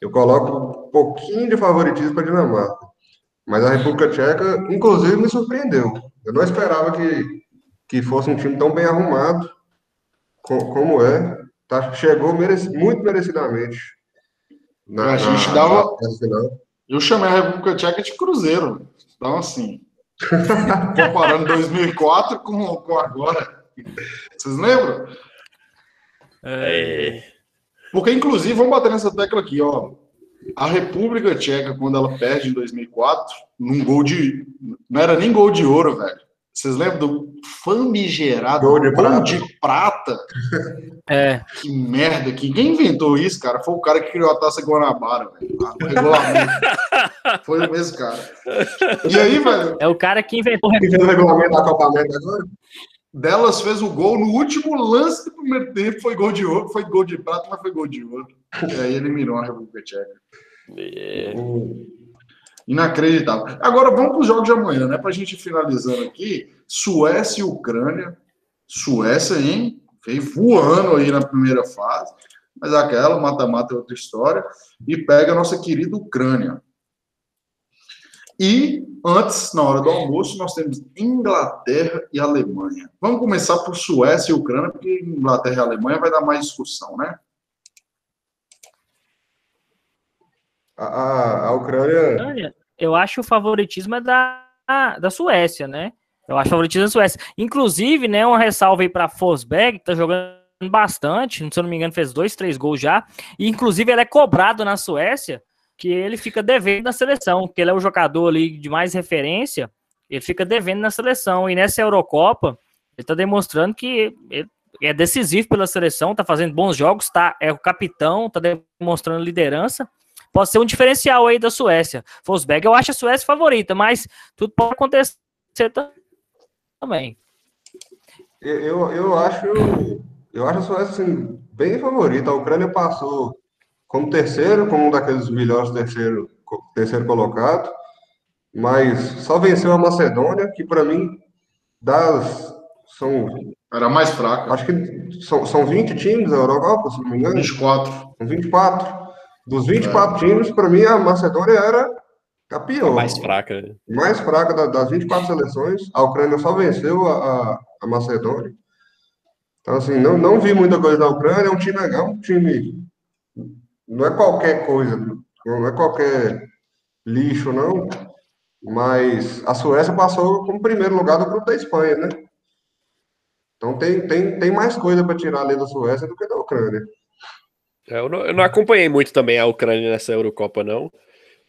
eu coloco um pouquinho de favoritismo para a Dinamarca. Mas a República Tcheca, inclusive, me surpreendeu. Eu não esperava que, que fosse um time tão bem arrumado como é. Tá, chegou mereci, muito merecidamente. Na, a gente na, dava. Na eu chamei a República Tcheca de Cruzeiro. Então, assim. comparando 2004 com, com agora. Vocês lembram? É. Porque, inclusive, vamos bater nessa tecla aqui, ó. A República Tcheca, quando ela perde em 2004, num gol de. Não era nem gol de ouro, velho. Vocês lembram do famigerado gol de, gol prata. de prata? É. Que merda. Que, quem inventou isso, cara? Foi o cara que criou a taça Guanabara, velho. O regulamento. Foi o mesmo cara. E aí, velho? É o cara que inventou o regulamento da Copa América agora? Delas fez o gol no último lance do primeiro tempo. Foi gol de ouro, foi gol de prata, mas foi gol de ouro. E aí eliminou a República Tcheca. É. Inacreditável. Agora vamos para os jogos de amanhã, né? Para a gente finalizando aqui. Suécia e Ucrânia. Suécia, hein? Veio voando aí na primeira fase. Mas aquela, mata-mata é outra história. E pega a nossa querida Ucrânia. E antes, na hora do almoço, nós temos Inglaterra e Alemanha. Vamos começar por Suécia e Ucrânia, porque Inglaterra e Alemanha vai dar mais discussão, né? A, a Ucrânia. Eu acho o favoritismo é da, da Suécia, né? Eu acho favoritismo da Suécia. Inclusive, né, uma ressalva aí para Forsberg, que tá jogando bastante, se eu não me engano, fez dois, três gols já. E, inclusive, ele é cobrado na Suécia que ele fica devendo na seleção, que ele é o jogador ali de mais referência, ele fica devendo na seleção. E nessa Eurocopa, ele está demonstrando que ele é decisivo pela seleção, está fazendo bons jogos, tá, é o capitão, está demonstrando liderança. Pode ser um diferencial aí da Suécia. Forsberg, eu acho a Suécia favorita, mas tudo pode acontecer também. Eu, eu acho eu acho a Suécia assim, bem favorita. A Ucrânia passou como terceiro, como um daqueles melhores terceiro, terceiro colocado, mas só venceu a Macedônia, que para mim, das. São. Era mais fraca. Acho que são, são 20 times da Eurocopa, se não me engano. 24. São 24. Dos 24 é. times, para mim, a Macedônia era campeão. mais fraca. Mais fraca das 24 seleções. A Ucrânia só venceu a, a, a Macedônia. Então, assim, não, não vi muita coisa da Ucrânia. É um time legal, um time não é qualquer coisa, não é qualquer lixo, não. Mas a Suécia passou como primeiro lugar do grupo da Espanha, né? Então tem, tem, tem mais coisa para tirar ali da Suécia do que da Ucrânia. É, eu não, eu não acompanhei muito também a Ucrânia nessa Eurocopa, não.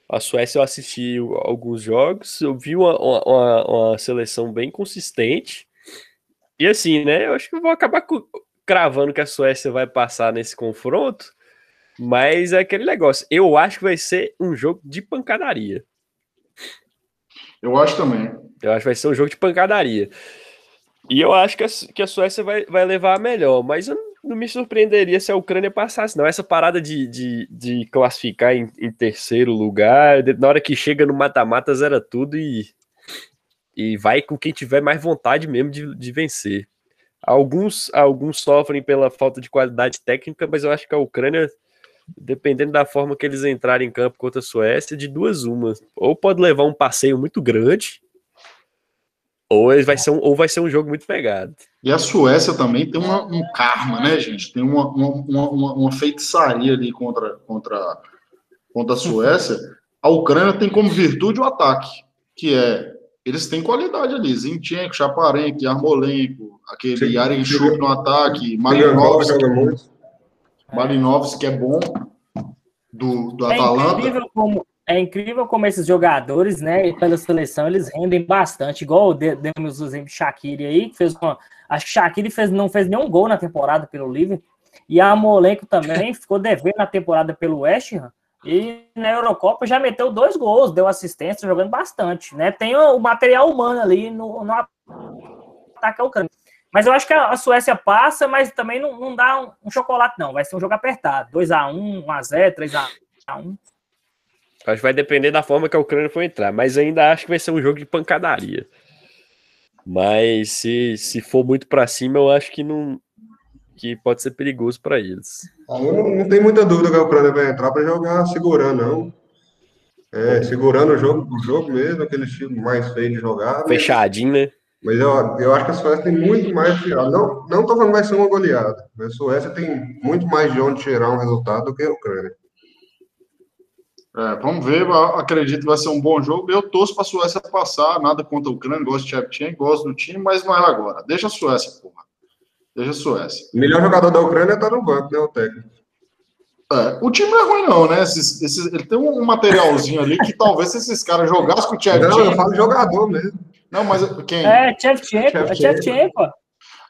A Suécia eu assisti alguns jogos, eu vi uma, uma, uma, seleção bem consistente. E assim, né? Eu acho que eu vou acabar cravando que a Suécia vai passar nesse confronto, mas é aquele negócio. Eu acho que vai ser um jogo de pancadaria. Eu acho também. Eu acho que vai ser um jogo de pancadaria. E eu acho que a, que a Suécia vai, vai levar a melhor, mas eu não me surpreenderia se a Ucrânia passasse, não. Essa parada de, de, de classificar em, em terceiro lugar, na hora que chega no mata-mata, zera tudo e, e vai com quem tiver mais vontade mesmo de, de vencer. Alguns, alguns sofrem pela falta de qualidade técnica, mas eu acho que a Ucrânia dependendo da forma que eles entrarem em campo contra a Suécia, de duas umas. Ou pode levar um passeio muito grande, ou vai ser um, ou vai ser um jogo muito pegado. E a Suécia também tem uma, um karma, né, gente? Tem uma, uma, uma, uma feitiçaria ali contra, contra, contra a Suécia. A Ucrânia tem como virtude o ataque, que é eles têm qualidade ali, Zinchenko, Chaparenko, Armolenko, aquele Yaren Chuk no ataque, Malinovski. Malinovski é bom, do, do é Atalanta. Incrível como, é incrível como esses jogadores, né, pela seleção, eles rendem bastante, igual demos o exemplo de Shaqiri aí, que fez uma, acho que Shaqiri fez, não fez nenhum gol na temporada pelo Liverpool, e a Molenko também ficou devendo na temporada pelo West Ham, e na Eurocopa já meteu dois gols, deu assistência, jogando bastante, né? Tem o, material humano ali no, no atacar o Ucrânia. Mas eu acho que a, Suécia passa, mas também não, não dá um, um, chocolate, não. Vai ser um jogo apertado. 2x1, 1x0, 3x1. Acho que vai depender da forma que a Ucrânia for entrar, mas ainda acho que vai ser um jogo de pancadaria. Mas se, se for muito para cima, eu acho que não que pode ser perigoso para eles. Eu não, não tenho muita dúvida que a Ucrânia vai entrar para jogar segurando, não. É, segurando o jogo, o jogo mesmo, aquele estilo mais feio de jogar. Fechadinho, né? Mas eu, eu acho que a Suécia tem muito mais de tirar. Não, não tô falando que vai ser uma goleada. A Suécia tem muito mais de onde tirar um resultado do que a Ucrânia. É, vamos ver, acredito que vai ser um bom jogo. Eu torço para a Suécia passar, nada contra a Ucrânia, gosto de Shevchenko, gosto do time, mas não é agora. Deixa a Suécia, porra. Deixa a Suécia. O melhor jogador da Ucrânia está no banco, né, o técnico. É, o time não é ruim, não, né? Esses, esses, ele tem um materialzinho ali que talvez se esses caras jogassem com o Shevchenko... Não, eu falo jogador mesmo. Não, mas quem? É, Shevchenko, é Shevchenko.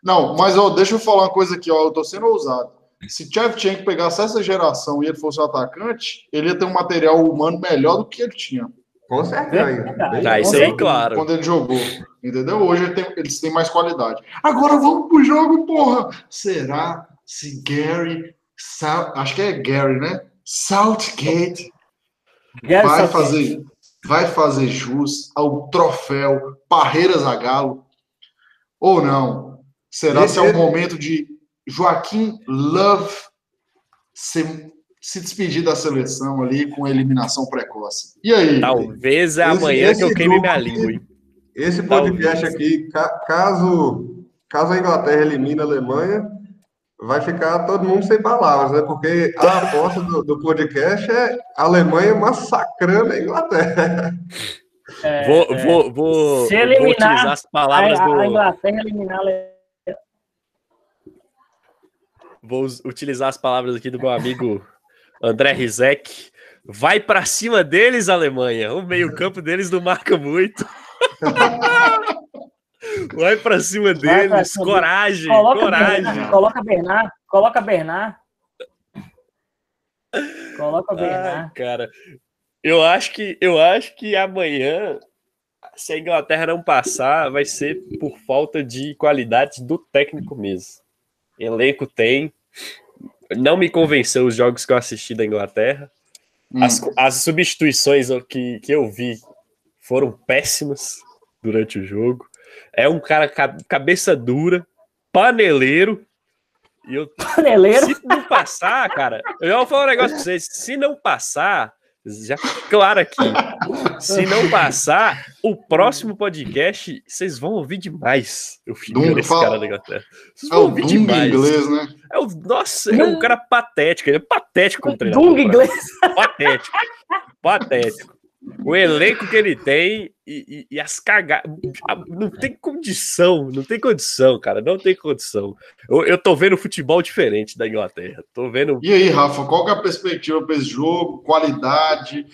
Não, mas ó, deixa eu falar uma coisa aqui, ó, eu tô sendo ousado se Shevchenko pegasse essa geração e ele fosse um atacante, ele ia ter um material humano melhor do que ele tinha. Com certeza. Tá, isso aí, claro. Quando ele jogou. Entendeu? Hoje ele tem, eles têm mais qualidade. Agora vamos pro jogo, porra! Será se Gary. acho que é Gary, né? Southgate Gary vai Southgate. fazer vai fazer jus ao troféu Parreiras a Galo ou não? Será Esse que é o momento de Joaquim Love se, se despedir da seleção ali com eliminação precoce. E aí? Talvez é amanhã esse, que eu queime minha língua. Esse podcast Talvez. aqui, caso, caso a Inglaterra elimine a Alemanha, vai ficar todo mundo sem palavras, né? Porque a aposta do, do podcast é a Alemanha massacrando a Inglaterra. É, vou, é, vou, vou, se eliminar, vou utilizar as palavras a, do... a Inglaterra eliminar a Alemanha vou utilizar as palavras aqui do meu amigo André Rizek. Vai para cima deles, Alemanha. O meio-campo deles não marca muito. Vai para cima deles, pra coragem, coloca coragem. Bernard, coloca Bernard, coloca Bernard. Coloca Bernard. Ai, cara, eu acho que eu acho que amanhã se a Inglaterra não passar, vai ser por falta de qualidade do técnico mesmo. Elenco tem. Não me convenceu os jogos que eu assisti da Inglaterra. Hum. As, as substituições que, que eu vi foram péssimas durante o jogo. É um cara cabeça dura, paneleiro. E eu, paneleiro? Se não passar, cara, eu vou falar um negócio pra vocês. Se não passar, já claro aqui. Se não passar, o próximo podcast vocês vão ouvir demais. Eu fico esse cara da Inglaterra. Vocês é vão ouvir demais. inglês, né? É o, nossa, é um cara patético. Ele é patético como treinador. Dung inglês. Patético. Patético. O elenco que ele tem e, e, e as cagadas. Não tem condição, não tem condição, cara. Não tem condição. Eu, eu tô vendo futebol diferente da Inglaterra. Tô vendo. E aí, Rafa, qual é a perspectiva para esse jogo? Qualidade?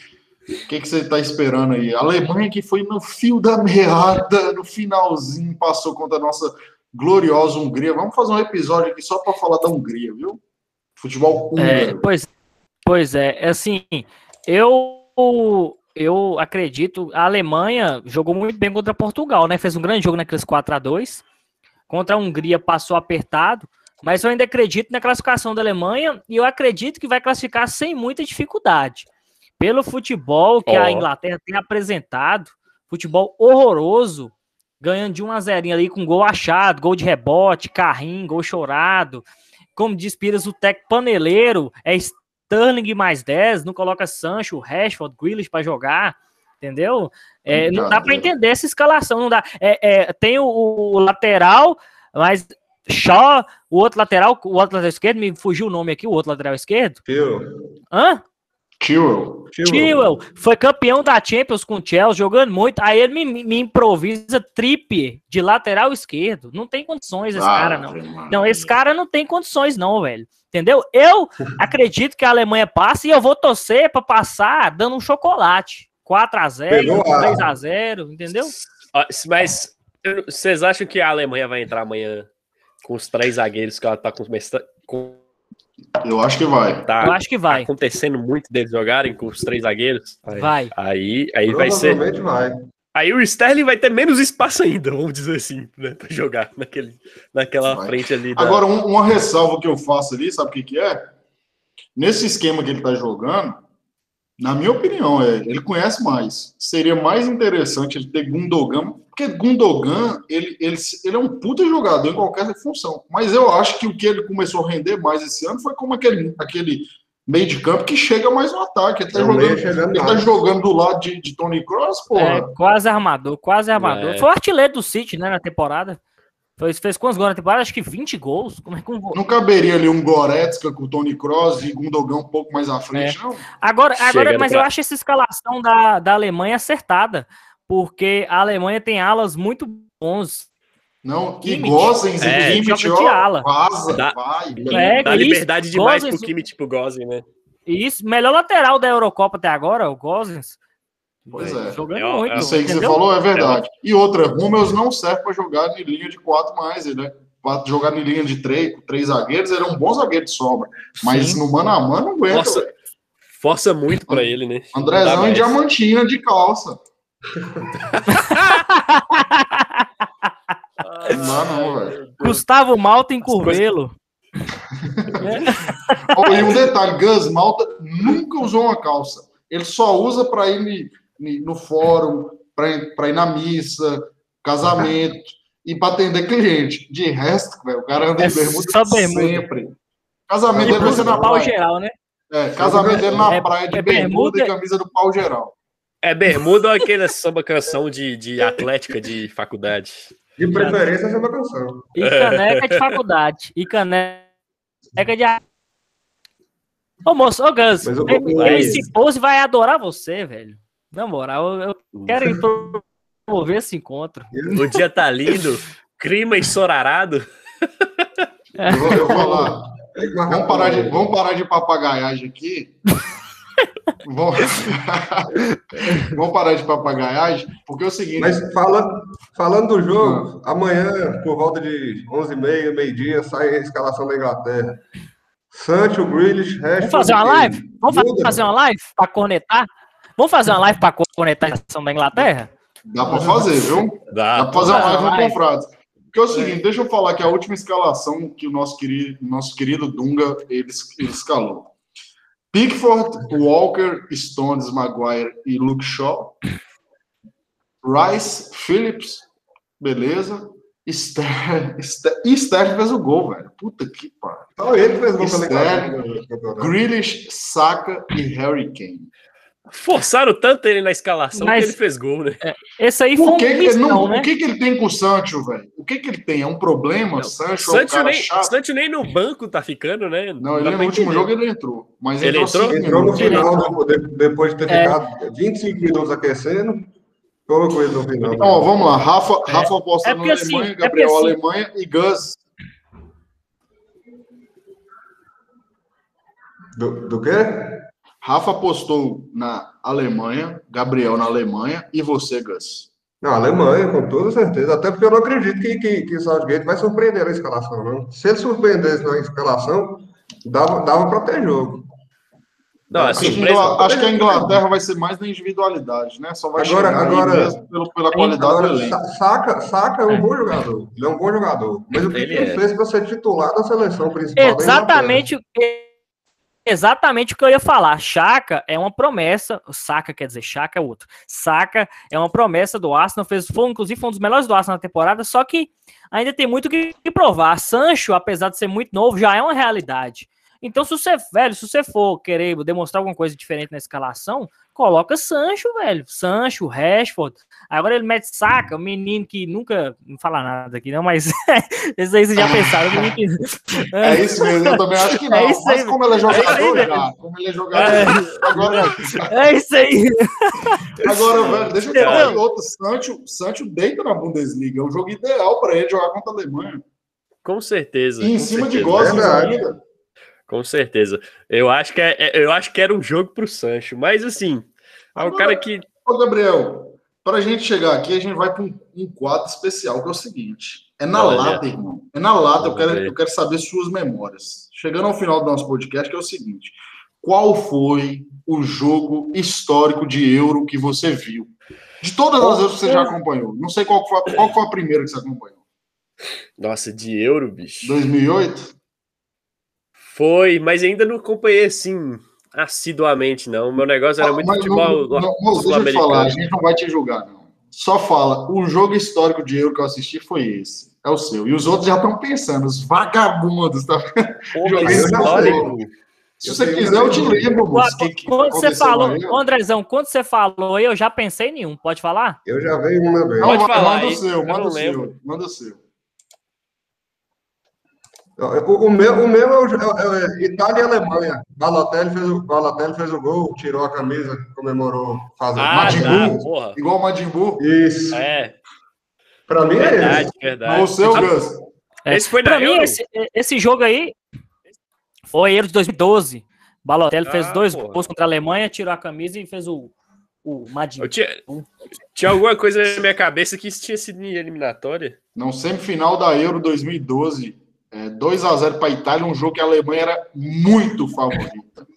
O que, que você está esperando aí? A Alemanha que foi no fio da meada, no finalzinho, passou contra a nossa gloriosa Hungria. Vamos fazer um episódio aqui só para falar da Hungria, viu? Futebol húngaro. É, pois, pois é, é assim, eu eu acredito, a Alemanha jogou muito bem contra Portugal, né? Fez um grande jogo naqueles 4 a 2 Contra a Hungria passou apertado, mas eu ainda acredito na classificação da Alemanha e eu acredito que vai classificar sem muita dificuldade. Pelo futebol que oh. a Inglaterra tem apresentado, futebol horroroso, ganhando de 1 a 0 ali com gol achado, gol de rebote, carrinho, gol chorado. Como diz Pires, o Tec paneleiro é Sterling mais 10, não coloca Sancho, Rashford, Grealish para jogar, entendeu? É, não dá para entender essa escalação, não dá. É, é, tem o, o, lateral, mas Shaw, o outro lateral, o outro lateral esquerdo, me fugiu o nome aqui, o outro lateral esquerdo. Phil. Hã? Chilwell. Chilwell foi campeão da Champions com o Chelsea, jogando muito. Aí ele me, me improvisa trip de lateral esquerdo. Não tem condições esse ah, cara, não. Não, esse cara não tem condições, não, velho. Entendeu? Eu acredito que a Alemanha passe e eu vou torcer para passar dando um chocolate. 4 a 0 3 a 0 entendeu? Mas vocês acham que a Alemanha vai entrar amanhã com os três zagueiros que ela tá com eu acho que vai. Tá eu acho que vai. acontecendo muito deles jogarem com os três zagueiros. Vai. Aí, aí vai ser. vai. Aí o Sterling vai ter menos espaço ainda, vamos dizer assim, né? Pra jogar naquele, naquela Vai. frente ali. Da... Agora, um- uma ressalva que eu faço ali, sabe o que, que é? Nesse esquema que ele tá jogando, na minha opinião, é, ele conhece mais. Seria mais interessante ele ter Gundogan, porque Gundogan, ele, ele, ele é um puta jogador em qualquer função. Mas eu acho que o que ele começou a render mais esse ano foi como aquele, aquele meio de campo que chega mais no ataque. Ele tá, É jogando, chegando ele tá jogando do lado de, de Tony Cross, É, porra. quase armador, quase armador. É. Foi o artilheiro do City, né, na temporada. Fez, fez quantos gols na temporada? Acho que 20 gols. Como é que um gol? Não caberia ali um Goretzka com o Tony Cross e Gundogan um pouco mais à frente, não? Agora, agora mas pra- eu acho essa escalação da, da Alemanha acertada, porque a Alemanha tem alas muito bons. Não, e Kimmich. Gosens e É, Kimmich, ó, ala. vaza, Dá- vai. É, Dá isso, liberdade demais Gozens- pro Kimmich, tipo Gozin, né? Isso, melhor lateral da Eurocopa até agora, o Gozens. Pois é. Jogando É, muito. Isso aí que você falou é verdade. E outra, Hummels não serve para jogar em linha de quatro mais, né? Para jogar em linha de três, com três zagueiros, ele é um bom zagueiro de sobra. Mas Sim. no mano a mano não aguenta. Velho. Força muito pra ele, né? Andrezão em diamantina de calça. Não, velho. Gustavo Malta em Curvelo. Ó, E um detalhe, Gus Malta nunca usou uma calça. Ele só usa para ir no fórum, para ir na missa, casamento e para atender cliente. De resto, velho, o cara anda É de bermuda só bermuda. sempre. Casamento dele vai ser blusa na praia. geral, né? É, casamento dele na É- praia de é bermuda, bermuda- e camisa do pau geral. É bermuda ou aquele samba canção de, de atlética de faculdade? De preferência, essa é uma canção. E caneca de faculdade. E caneca de. Ô, moço, ô, eu- esse pose vai adorar você, velho. Na moral, eu, eu quero promover esse encontro. O dia tá lindo, clima ensorarado. Eu vou, eu vou lá. Vamos parar de, vamos parar de papagaiagem aqui. vamos... vamos parar de papagaiagem, porque é o seguinte. Mas fala, falando do jogo, amanhã, por volta de 11h30, meio-dia, sai a escalação da Inglaterra. Sancho, Grealish, Rashford... Vamos fazer uma live? Vamos fa- Muda, fazer uma live pra cornetar? Vamos fazer uma live pra cornetar a estação da Inglaterra? Dá para fazer, viu? Dá Dá. pra fazer uma live no. Confrades. Porque é o seguinte, deixa eu falar que a última escalação que o nosso querido, nosso querido Dunga ele, ele escalou. Pickford, Walker, Stones, Maguire e Luke Shaw. Rice, Phillips, beleza. Ster, Ster, e Ster fez o gol, velho. Puta que pariu. Só ele fez gol pela Sterling. Grealish, Saka e Harry Kane. Forçaram tanto ele na escalação Mas- que ele fez gol, né? Esse aí foi um que, mistão, não, né? o que, que ele tem com o Sancho, velho? O que, que ele tem? É um problema? Não, Sancho é um Sancho nem, chato? Sancho nem no banco tá ficando, né? Não, dá ele no último jogo ele entrou. Mas Ele entrou, entrou? cinco Entrou no final, de- depois de ter É. ficado 25 minutos aquecendo, colocou ele no final. Então, vamos lá. Rafa, Rafa aposta É na porque Alemanha, assim, é Gabriel porque assim- Alemanha e Gus. Do, do quê? Rafa apostou na Alemanha, Gabriel na Alemanha e você, Gus. Não, Alemanha, com toda certeza. Até porque eu não acredito que, que, que o Southgate vai surpreender na escalação, não. Se ele surpreendesse na escalação, dava, dava para ter jogo. Não, a Acho que, surpresa. Ingla- acho que a Inglaterra vai ser mais na individualidade, né? Só vai Agora- chegar aí agora- mesmo pelo, pela qualidade do Agora, elenco. Sa- Saka, Saka é um bom jogador. Ele é um bom jogador. Mas o que Ele ele, é. fez para ser titular da seleção principal Exatamente, o que- exatamente o que eu ia falar. Chaka é uma promessa. o Saka quer dizer, Chaka é outro. Saka é uma promessa do Arsenal. Fez, foi, inclusive, foi um dos melhores do Arsenal na temporada. Só que ainda tem muito o que, que provar. Sancho, apesar de ser muito novo, já é uma realidade. Então, se você, velho, se você for querer demonstrar alguma coisa diferente na escalação, coloca Sancho, velho. Sancho, Rashford. Agora ele mete Saka, um menino que nunca. Não fala nada aqui, não, mas. esse aí vocês já pensaram. um menino que- É isso mesmo, eu também acho que não. É isso aí, Mas como ele é É isso aí, jogador velho. já, como ele é jogador, agora, É isso aí. agora, velho, deixa eu falar que outro, Sancho, Sancho deita na Bundesliga, é o jogo ideal para ele jogar contra a Alemanha. Com certeza. E em com cima de certeza. Gosens Verdade. ainda. Com certeza. Eu acho que, é, é- eu acho que era um jogo pro Sancho, mas assim, é um cara que. Ô, Gabriel, para a gente chegar aqui, a gente vai para um, um quadro especial, que é o seguinte: é na Olha. lata, irmão. É na lata, eu quero, eu quero saber suas memórias. Chegando ao final do nosso podcast, que é o seguinte: qual foi o jogo histórico de Euro que você viu? De todas as vezes que você já acompanhou. Não sei qual foi, qual foi a primeira que você acompanhou. Nossa, de euro, bicho. 2008? Foi, mas ainda não acompanhei assim assiduamente, não. Meu negócio era muito Mas futebol não, não, não, deixa eu te falar, a gente não vai te julgar, não. Só fala, o jogo histórico de euro que eu assisti foi esse. É o seu. E os outros já estão pensando, os vagabundos, tá? Pô, histórico. Se você quiser, eu te lembro, que- que Quando você falou, aí, Andrezão, quando você falou aí, eu já pensei em um. Pode falar? Eu já veio uma vez. Não, Pode falar manda o seu, eu manda o seu. Manda o seu. O, o meu, o meu é, o- é- é Itália e Alemanha. Balotelli fez, o, Balotelli fez o gol, tirou a camisa, comemorou. Fazendo. Ah, Majin tá. Igual o Majin Buu. Isso. É, Pra mim é verdade, esse. verdade. O seu, Gus. Esse foi Pra mim, Euro? esse, esse jogo aí foi Euro de 2012. Balotelli fez Ah, dois porra. gols contra a Alemanha, tirou a camisa e fez o, o Madinho. Eu tinha, tinha alguma coisa na minha cabeça que isso tinha sido em eliminatória. Não, semifinal da Euro 2012. É, 2x0 para a Itália, um jogo que a Alemanha era muito favorita.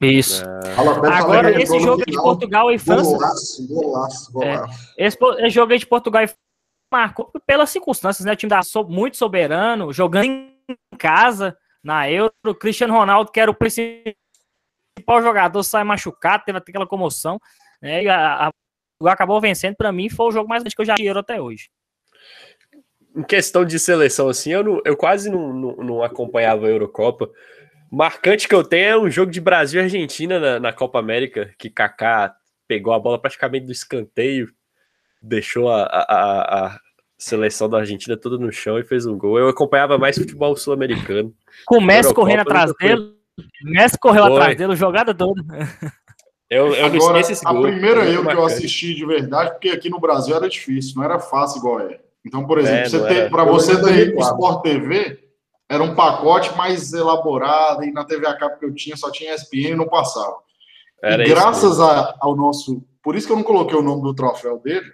Isso. Balotelli Agora, esse jogo de. Portugal e França, Golaço, golaço, golaço. esse, po- esse jogo de Portugal e França marcou pelas circunstâncias, né? O time da so- muito soberano, jogando em casa na Euro. O Cristiano Ronaldo, que era o principal jogador, sai machucado, teve aquela comoção, né? E a, a- acabou vencendo, pra mim, foi o jogo mais grande que eu já vi até hoje. Em questão de seleção, assim, eu, não- eu quase não, não, não acompanhava a Eurocopa. Marcante que eu tenho é um jogo de Brasil e Argentina na, na Copa América, que Kaká pegou a bola praticamente do escanteio, deixou a, a, a- a seleção da Argentina toda no chão e fez um gol. Eu acompanhava mais futebol sul-americano. Com o Messi correndo atrás foi. dele. Messi correu Foi. atrás dele, jogada toda. Eu, eu não Agora, esqueço esse a gol. primeira Foi Euro muito que eu assisti de verdade, porque aqui no Brasil era difícil, não era fácil igual é. Então, por exemplo, É, para Eu você ter 2004. Sport TV, era um pacote mais elaborado, e na TV a cabo que eu tinha só tinha ESPN e não passava. Era e isso graças a- ao nosso. Por isso que eu não coloquei o nome do troféu dele,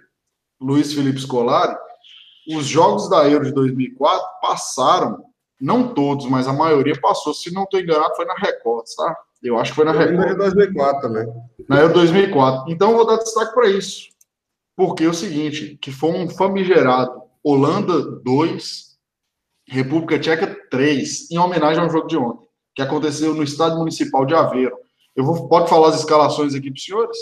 Luiz Felipe Scolari, os jogos da Euro de 2004 passaram, não todos, mas a maioria passou. Se não estou enganado, foi na Record, tá? Eu acho que foi na Record. de 2004 também. Na Euro 2004. Então, eu vou dar destaque para isso. Porque é o seguinte, que foi um famigerado Holanda 2, República Tcheca 3, em homenagem ao jogo de ontem, que aconteceu no Estádio Municipal de Aveiro. Eu vou, pode falar as escalações aqui para os senhores?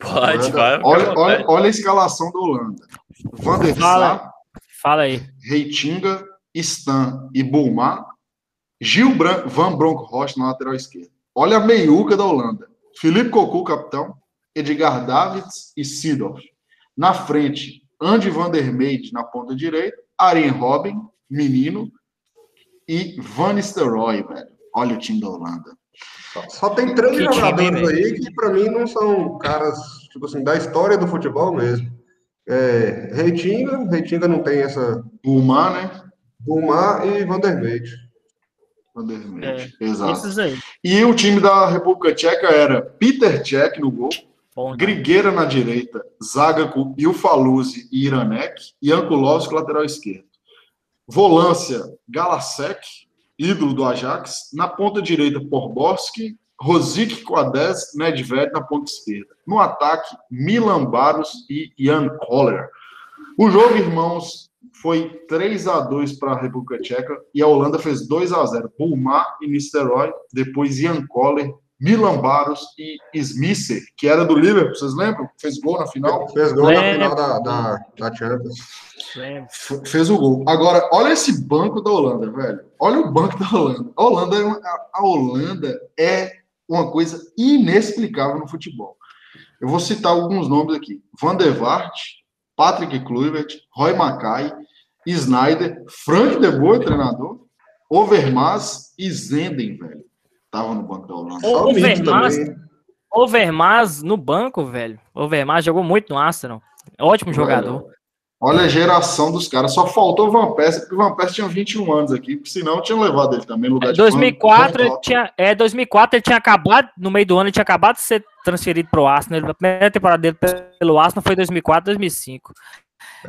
Pode, vai. Olha, olha, olha a escalação da Holanda. Van der Fala. Sar, Fala aí. Reitinga, Stan e Bulmar, Gil Bran- Van Bronckhorst na lateral esquerda. Olha a meiuca da Holanda. Felipe Cocu, capitão, Edgar Davids e Sidorf. Na frente, Andy van der Meij na ponta direita, Arjen Robin, menino, e Van Nistelrooy, velho. Olha o time da Holanda. Só- Só tem três Que time, jogadores velho. aí que, pra mim, não são caras, tipo assim, da história do futebol mesmo. É, Reitinga, Reitinga não tem essa. Bulmar, né? Bulmar e Vandermeid. Van der Meij, exato. Esses aí. E o time da República Tcheca era Peter Cech no gol, Bom, Grigueira na direita, zaga com Ilfaluzzi e Iranek, e Ankulovski lateral esquerdo. Volância, Galasek, ídolo do Ajax. Na ponta direita, Porborski, Rosic com a 10, Nedved na ponta esquerda. No ataque, Milan Baros e Jan Koller. O jogo, irmãos, foi 3 a 2 para a República Tcheca e a Holanda fez 2 a 0 Bulmar e Nistelrooy, depois Jan Koller, Milan Baros e Smisser, que era do Liverpool, vocês lembram? Fez gol na final? Fez gol na final da, da, da Champions. Fez o gol. Agora, olha esse banco da Holanda, velho. Olha o banco da Holanda. A Holanda é uma, a- a Holanda é uma coisa inexplicável no futebol. Eu vou citar alguns nomes aqui: Van der Vaart, Patrick Kluivert, Roy Mackay, Snyder, Frank de Boer, treinador, Overmars e Zenden, velho. Tava no banco da Holanda. O Mito Overmars, também. Overmars no banco, velho. Overmars jogou muito no Arsenal. Ótimo jogador. Olha a geração dos caras. Só faltou o Van Persie, porque o Van Persie tinha 21 anos aqui, porque senão eu tinha levado ele também no lugar de 2004, Van- ele Van- tinha, é, 2004 ele tinha acabado, no meio do ano, ele tinha acabado de ser transferido pro Arsenal. Ele- A primeira temporada dele pelo Arsenal foi 2004, 2005.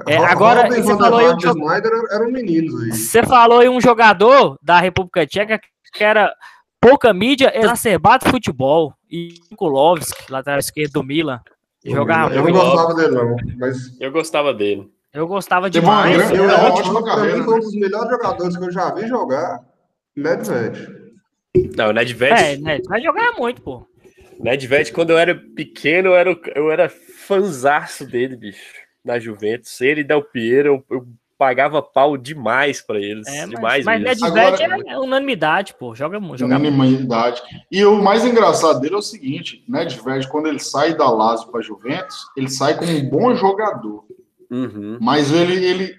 É, agora, Robin, você falou aí um e Snyder eram meninos aí. Você falou aí um jogador da República Tcheca que era pouca mídia, exacerbado futebol. E Kulovski, lateral esquerdo do Milan. Jogava Eu não muito. gostava dele, não. Mas Eu gostava dele. Eu gostava uma demais. grande- eu, é eu, pra carreira, mim, foi um né? dos melhores jogadores que eu já vi jogar. Nedved. Não, o Nedved, É? Vai jogar muito, pô. Nedved, quando eu era pequeno, eu era, eu era fanzaço dele, bicho, na Juventus. Ele e Del Piero, eu, eu pagava pau demais pra eles. É, mas, demais mas mesmo. Nedved Agora- é unanimidade, pô. Joga muito. Joga muito. Unanimidade. E o mais engraçado dele é o seguinte, Nedved, quando ele sai da Lazio para Juventus, ele sai como um bom jogador. Uhum. Mas ele, ele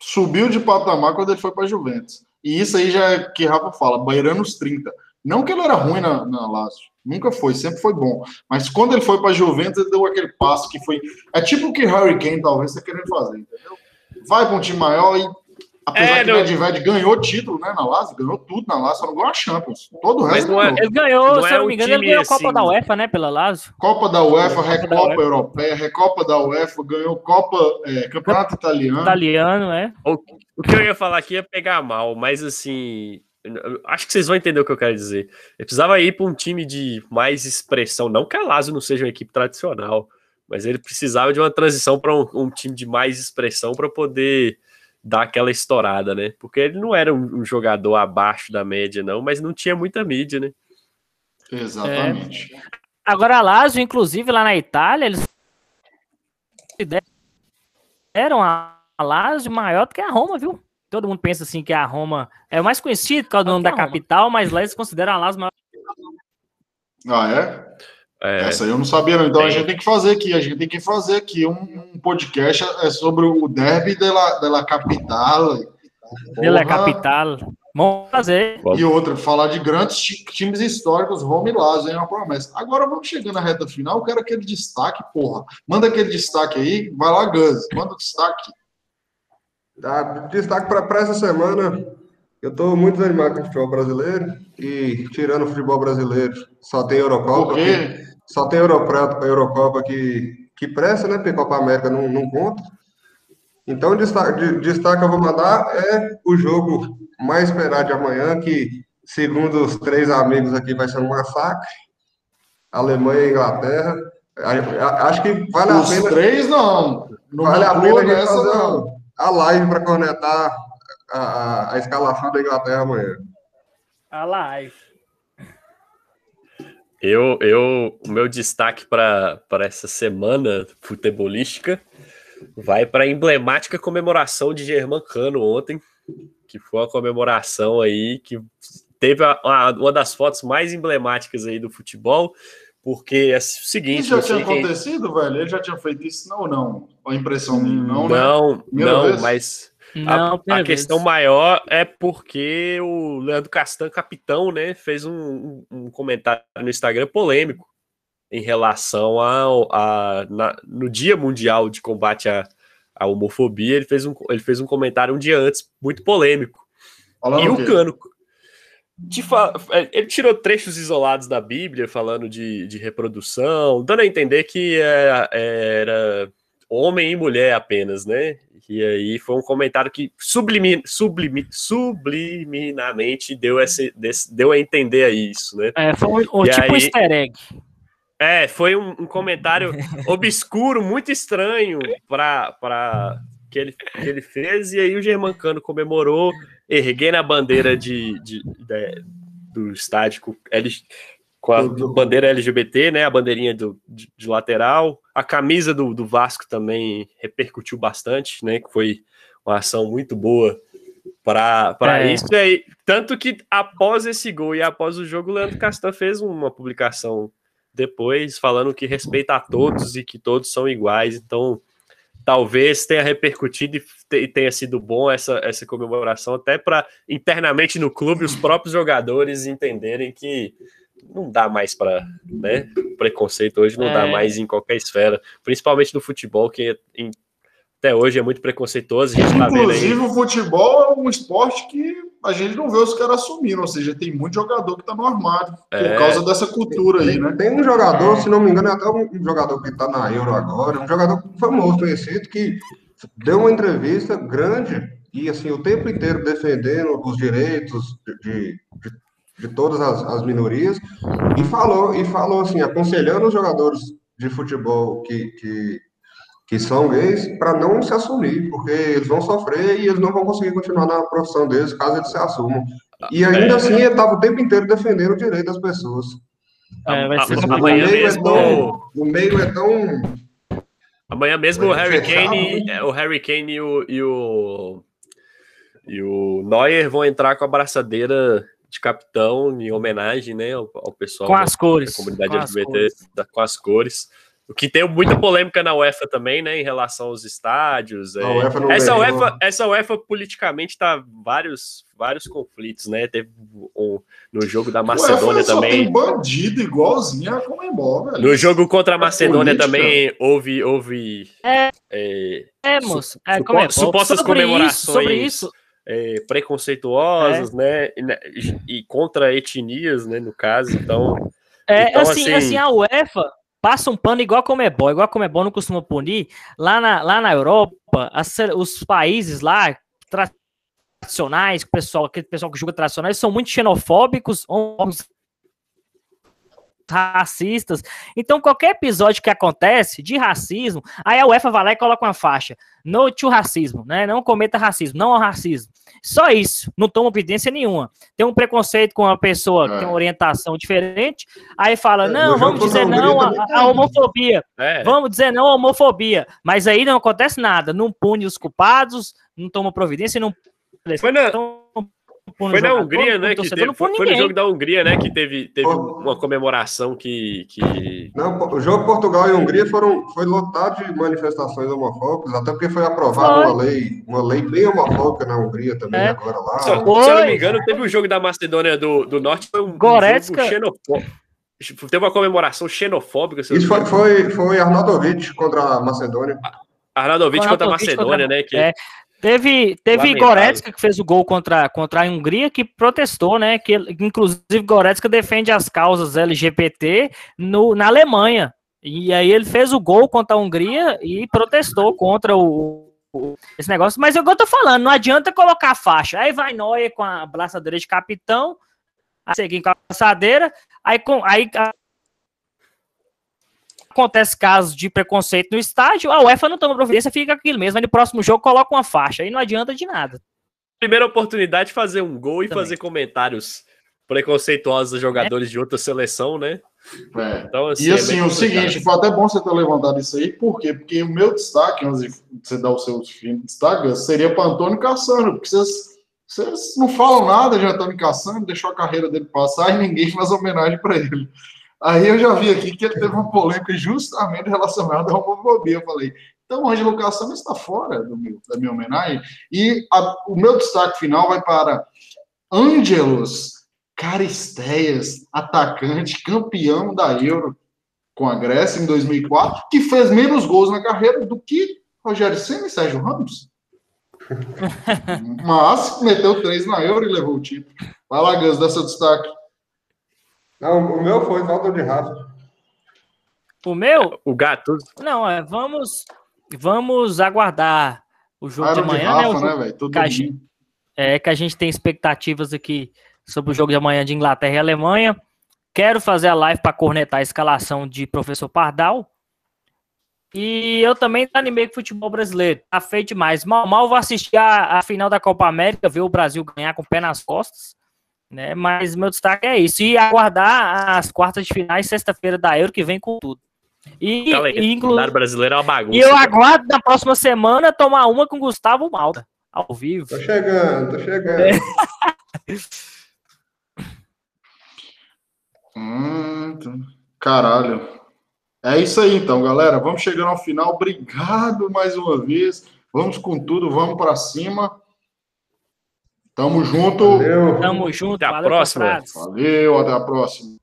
subiu de patamar quando ele foi para Juventus. E isso aí já é que Rafa fala, beirando os 30. Não que ele era ruim na, na Lazio, nunca foi, sempre foi bom. Mas quando ele foi para Juventus, ele deu aquele passo que foi. É tipo o que Harry Kane talvez está querendo fazer, entendeu? Vai para um time maior e. Apesar É, que não- o Nedved ganhou título né, na Lazio, ganhou tudo na Lazio, só não ganhou a Champions. Todo o Mas resto não é- ganhou. Ele ganhou, Não se é eu não um me engano, ele ganhou a Copa assim- da UEFA, né? Pela Lazio. Copa da UEFA, Copa da Recopa UEFA. Europeia, Recopa da UEFA, ganhou Copa, é, Campeonato Italiano. Italiano, é. O que eu ia falar aqui ia pegar mal, mas assim. Acho que vocês vão entender o que eu quero dizer. Eu precisava ir para um time de mais expressão. Não que a Lazio não seja uma equipe tradicional, mas ele precisava de uma transição para um, um time de mais expressão para poder dar aquela estourada, né? Porque ele não era um, um jogador abaixo da média, não, mas não tinha muita mídia, né? Exatamente. Agora a Lazio, inclusive, lá na Itália, eles deram a Lazio maior do que a Roma, viu? Todo mundo pensa assim que a Roma é o mais conhecido por causa do nome da capital, mas lá eles consideram a Lazio maior. Ah, é? É, Essa aí eu não sabia, não. Então a Tem. gente tem que fazer aqui, a gente tem que fazer aqui um, um podcast é sobre o derby della, della capital. Pela Porra. capital. Vamos fazer. E outra, falar de grandes ti- times históricos, Roma e Lazio, é uma promessa. Agora vamos chegando na reta final, eu quero aquele destaque, porra. Manda aquele destaque aí, vai lá, Gus, manda o destaque. Tá, destaque para essa semana. Eu estou muito desanimado com o futebol brasileiro. E tirando o futebol brasileiro, só tem Eurocopa. Que- Só tem Eurocopa, Eurocopa que, que presta, né? Porque Copa América não, não conta. Então, o destaque, de- destaque que eu vou mandar é o jogo mais esperado de amanhã, que, segundo os três amigos aqui, vai ser um massacre. Alemanha e Inglaterra. Acho que vale a Os pena. três, não. Não Vale a pena a gente fazer não. a live para cornetar a, a, a escalação da Inglaterra amanhã. A live. Eu, eu, o meu destaque para essa semana futebolística vai para a emblemática comemoração de Germán Cano ontem, que foi uma comemoração aí que teve a- a- uma das fotos mais emblemáticas aí do futebol, porque é o seguinte, Isso já tinha sei quem- acontecido, velho? Ele já tinha feito isso? Não, não. A impressão minha, não, né? não, Primeira não, vez? mas Não, a, a questão maior é porque o Leandro Castan, capitão, né, fez um, um- comentário no Instagram polêmico em relação ao a, na- no Dia Mundial de Combate à, à Homofobia. Ele fez, um, ele fez um comentário um dia antes, muito polêmico. Falando e o quê? Cano. de fa- é, Ele tirou trechos isolados da Bíblia falando de, de reprodução, dando a entender que é- era homem e mulher apenas, né? E aí foi um comentário que sublimi, sublimi, subliminamente deu, esse, deu a entender a isso, né? É, foi um, E tipo aí- easter egg. É, foi um, um comentário obscuro, muito estranho para que ele, que ele fez, e aí o Germancano comemorou, erguendo a bandeira de, de- de- do estádio L, com a bandeira LGBT, né? A bandeirinha do, de, de lateral. A camisa do, do Vasco também repercutiu bastante, né? Que foi uma ação muito boa para É. isso. E aí, tanto que após esse gol e após o jogo, o Leandro Castan fez uma publicação depois falando que respeita a todos e que todos são iguais. Então, talvez tenha repercutido e e tenha sido bom essa, essa comemoração, até para internamente no clube os próprios jogadores entenderem que não dá mais para, né? Preconceito hoje não dá É. mais em qualquer esfera, principalmente no futebol, que em- até hoje é muito preconceituoso. A gente tá vendo aí. Inclusive, o futebol é um esporte que a gente não vê os caras assumindo, ou seja, tem muito jogador que tá no armário por É. causa dessa cultura aí, né? Tem um jogador, se não me engano, é até um jogador que está na Euro agora, um jogador famoso, conhecido, que deu uma entrevista grande e, assim, o tempo inteiro defendendo os direitos de, de, de todas as, as minorias e falou, e falou, assim, aconselhando os jogadores de futebol que, que, que são gays para não se assumir, porque eles vão sofrer e eles não vão conseguir continuar na profissão deles caso eles se assumam. E ainda é. assim ele estava o tempo inteiro defendendo o direito das pessoas. É, vai ser amanhã o meio, mesmo... é tão, o meio é tão. Amanhã mesmo o Harry Kane, é, o Harry Kane e o, e o, e o Neuer vão entrar com a braçadeira de capitão em homenagem né, ao, ao pessoal com as cores, da comunidade com LGBT, as da, com as cores. O que tem muita polêmica na UEFA também, né, em relação aos estádios. É. UEFA essa, UEFA, essa UEFA politicamente está vários, vários conflitos, né? Teve um, no jogo da Macedônia também. Tem bandido igualzinho a Comembol, velho. No jogo contra a Macedônia a também houve, houve é, é, é moço, é, supostas sobre comemorações. Isso, sobre isso. É, preconceituosas, é. né? E, né, e contra etnias, né? No caso, então. É, então, assim, assim, assim, a UEFA passa um pano igual a Comebol, igual a Comebol não costuma punir. Lá na, lá na Europa, as, os países lá tradicionais, o pessoal, aquele pessoal que julga tradicionais, são muito xenofóbicos, racistas. Então, qualquer episódio que acontece de racismo, aí a UEFA vai lá e coloca uma faixa. No to racismo, né? Não cometa racismo, não ao racismo. Só isso, não toma evidência nenhuma. Tem um preconceito com uma pessoa é. que tem uma orientação diferente, aí fala, é, não, vamos dizer não à homofobia. É. Vamos dizer não à homofobia. Mas aí não acontece nada, não pune os culpados, não toma providência, não. Foi na... Então, foi na Hungria, né? Que teve, foi, no jogo da Hungria, né? Que teve, teve uma comemoração que, que. Não, o jogo Portugal e Hungria foram, foi lotado de manifestações homofóbicas, até porque foi aprovada uma lei, uma lei bem homofóbica na Hungria também, é. agora lá. Se, se eu não me engano, teve o um jogo da Macedônia do, do Norte, foi um, Goretzka... um xenofóbico. Teve uma comemoração xenofóbica. Isso foi, foi, foi Arnaudovic contra a Macedônia. Arnaudovic contra a Macedônia, contra... né? Que... É. Teve, teve Goretzka que fez o gol contra, contra a Hungria que protestou, né? Que inclusive Goretzka defende as causas LGBT no, na Alemanha. E aí ele fez o gol contra a Hungria e protestou contra o, o esse negócio. Mas é o que eu tô falando, não adianta colocar a faixa. Aí vai Noia com a braçadeira de capitão, a seguir com a braçadeira, aí, com, aí acontece casos de preconceito no estádio, a UEFA não toma providência, fica aquilo mesmo. Aí no próximo jogo coloca uma faixa, aí não adianta de nada. Primeira oportunidade de fazer um gol e Também. fazer comentários preconceituosos a jogadores é. de outra seleção, né? É. Então, assim, e assim, é o seguinte, foi até bom você ter levantado isso aí, por quê? Porque o meu destaque, antes de você dar o seu destaque, seria para Antônio Cassano, porque vocês, vocês não falam nada de Antônio Cassano, deixou a carreira dele passar e ninguém faz homenagem para ele. Aí eu já vi aqui que ele teve uma polêmica justamente relacionada à homofobia. Eu falei, então o Ângelo Cassano está fora do meu, da minha homenagem. E a, o meu destaque final vai para Ângelos Caristeias, atacante, campeão da Euro com a Grécia em 2004, que fez menos gols na carreira do que Rogério Senna e Sérgio Ramos. Mas meteu três na Euro e levou o título. Vai lá, Gus, dá seu destaque. Não, o meu foi falta de raça. O meu? O gato. Não, é, vamos, vamos aguardar o jogo de amanhã, de Rafa, né? né Tudo que gente, é que a gente tem expectativas aqui sobre o jogo de amanhã de Inglaterra e Alemanha. Quero fazer a live para cornetar a escalação de professor Pardal. E eu também animei com o futebol brasileiro. Tá feio demais. Mal, mal vou assistir a, a final da Copa América, ver o Brasil ganhar com o pé nas costas. Né? Mas meu destaque é isso. E aguardar as quartas de finais, sexta-feira da Euro, que vem com tudo. E, e inclusive. brasileiro é uma bagunça. E eu aguardo na próxima semana tomar uma com Gustavo Malta, ao vivo. Tô chegando, tô chegando. É. hum, caralho. É isso aí, então, galera. Vamos chegando ao final. Obrigado mais uma vez. Vamos com tudo, vamos para cima. Tamo junto. Valeu. Tamo junto. Até a próxima. Valeu, até a próxima.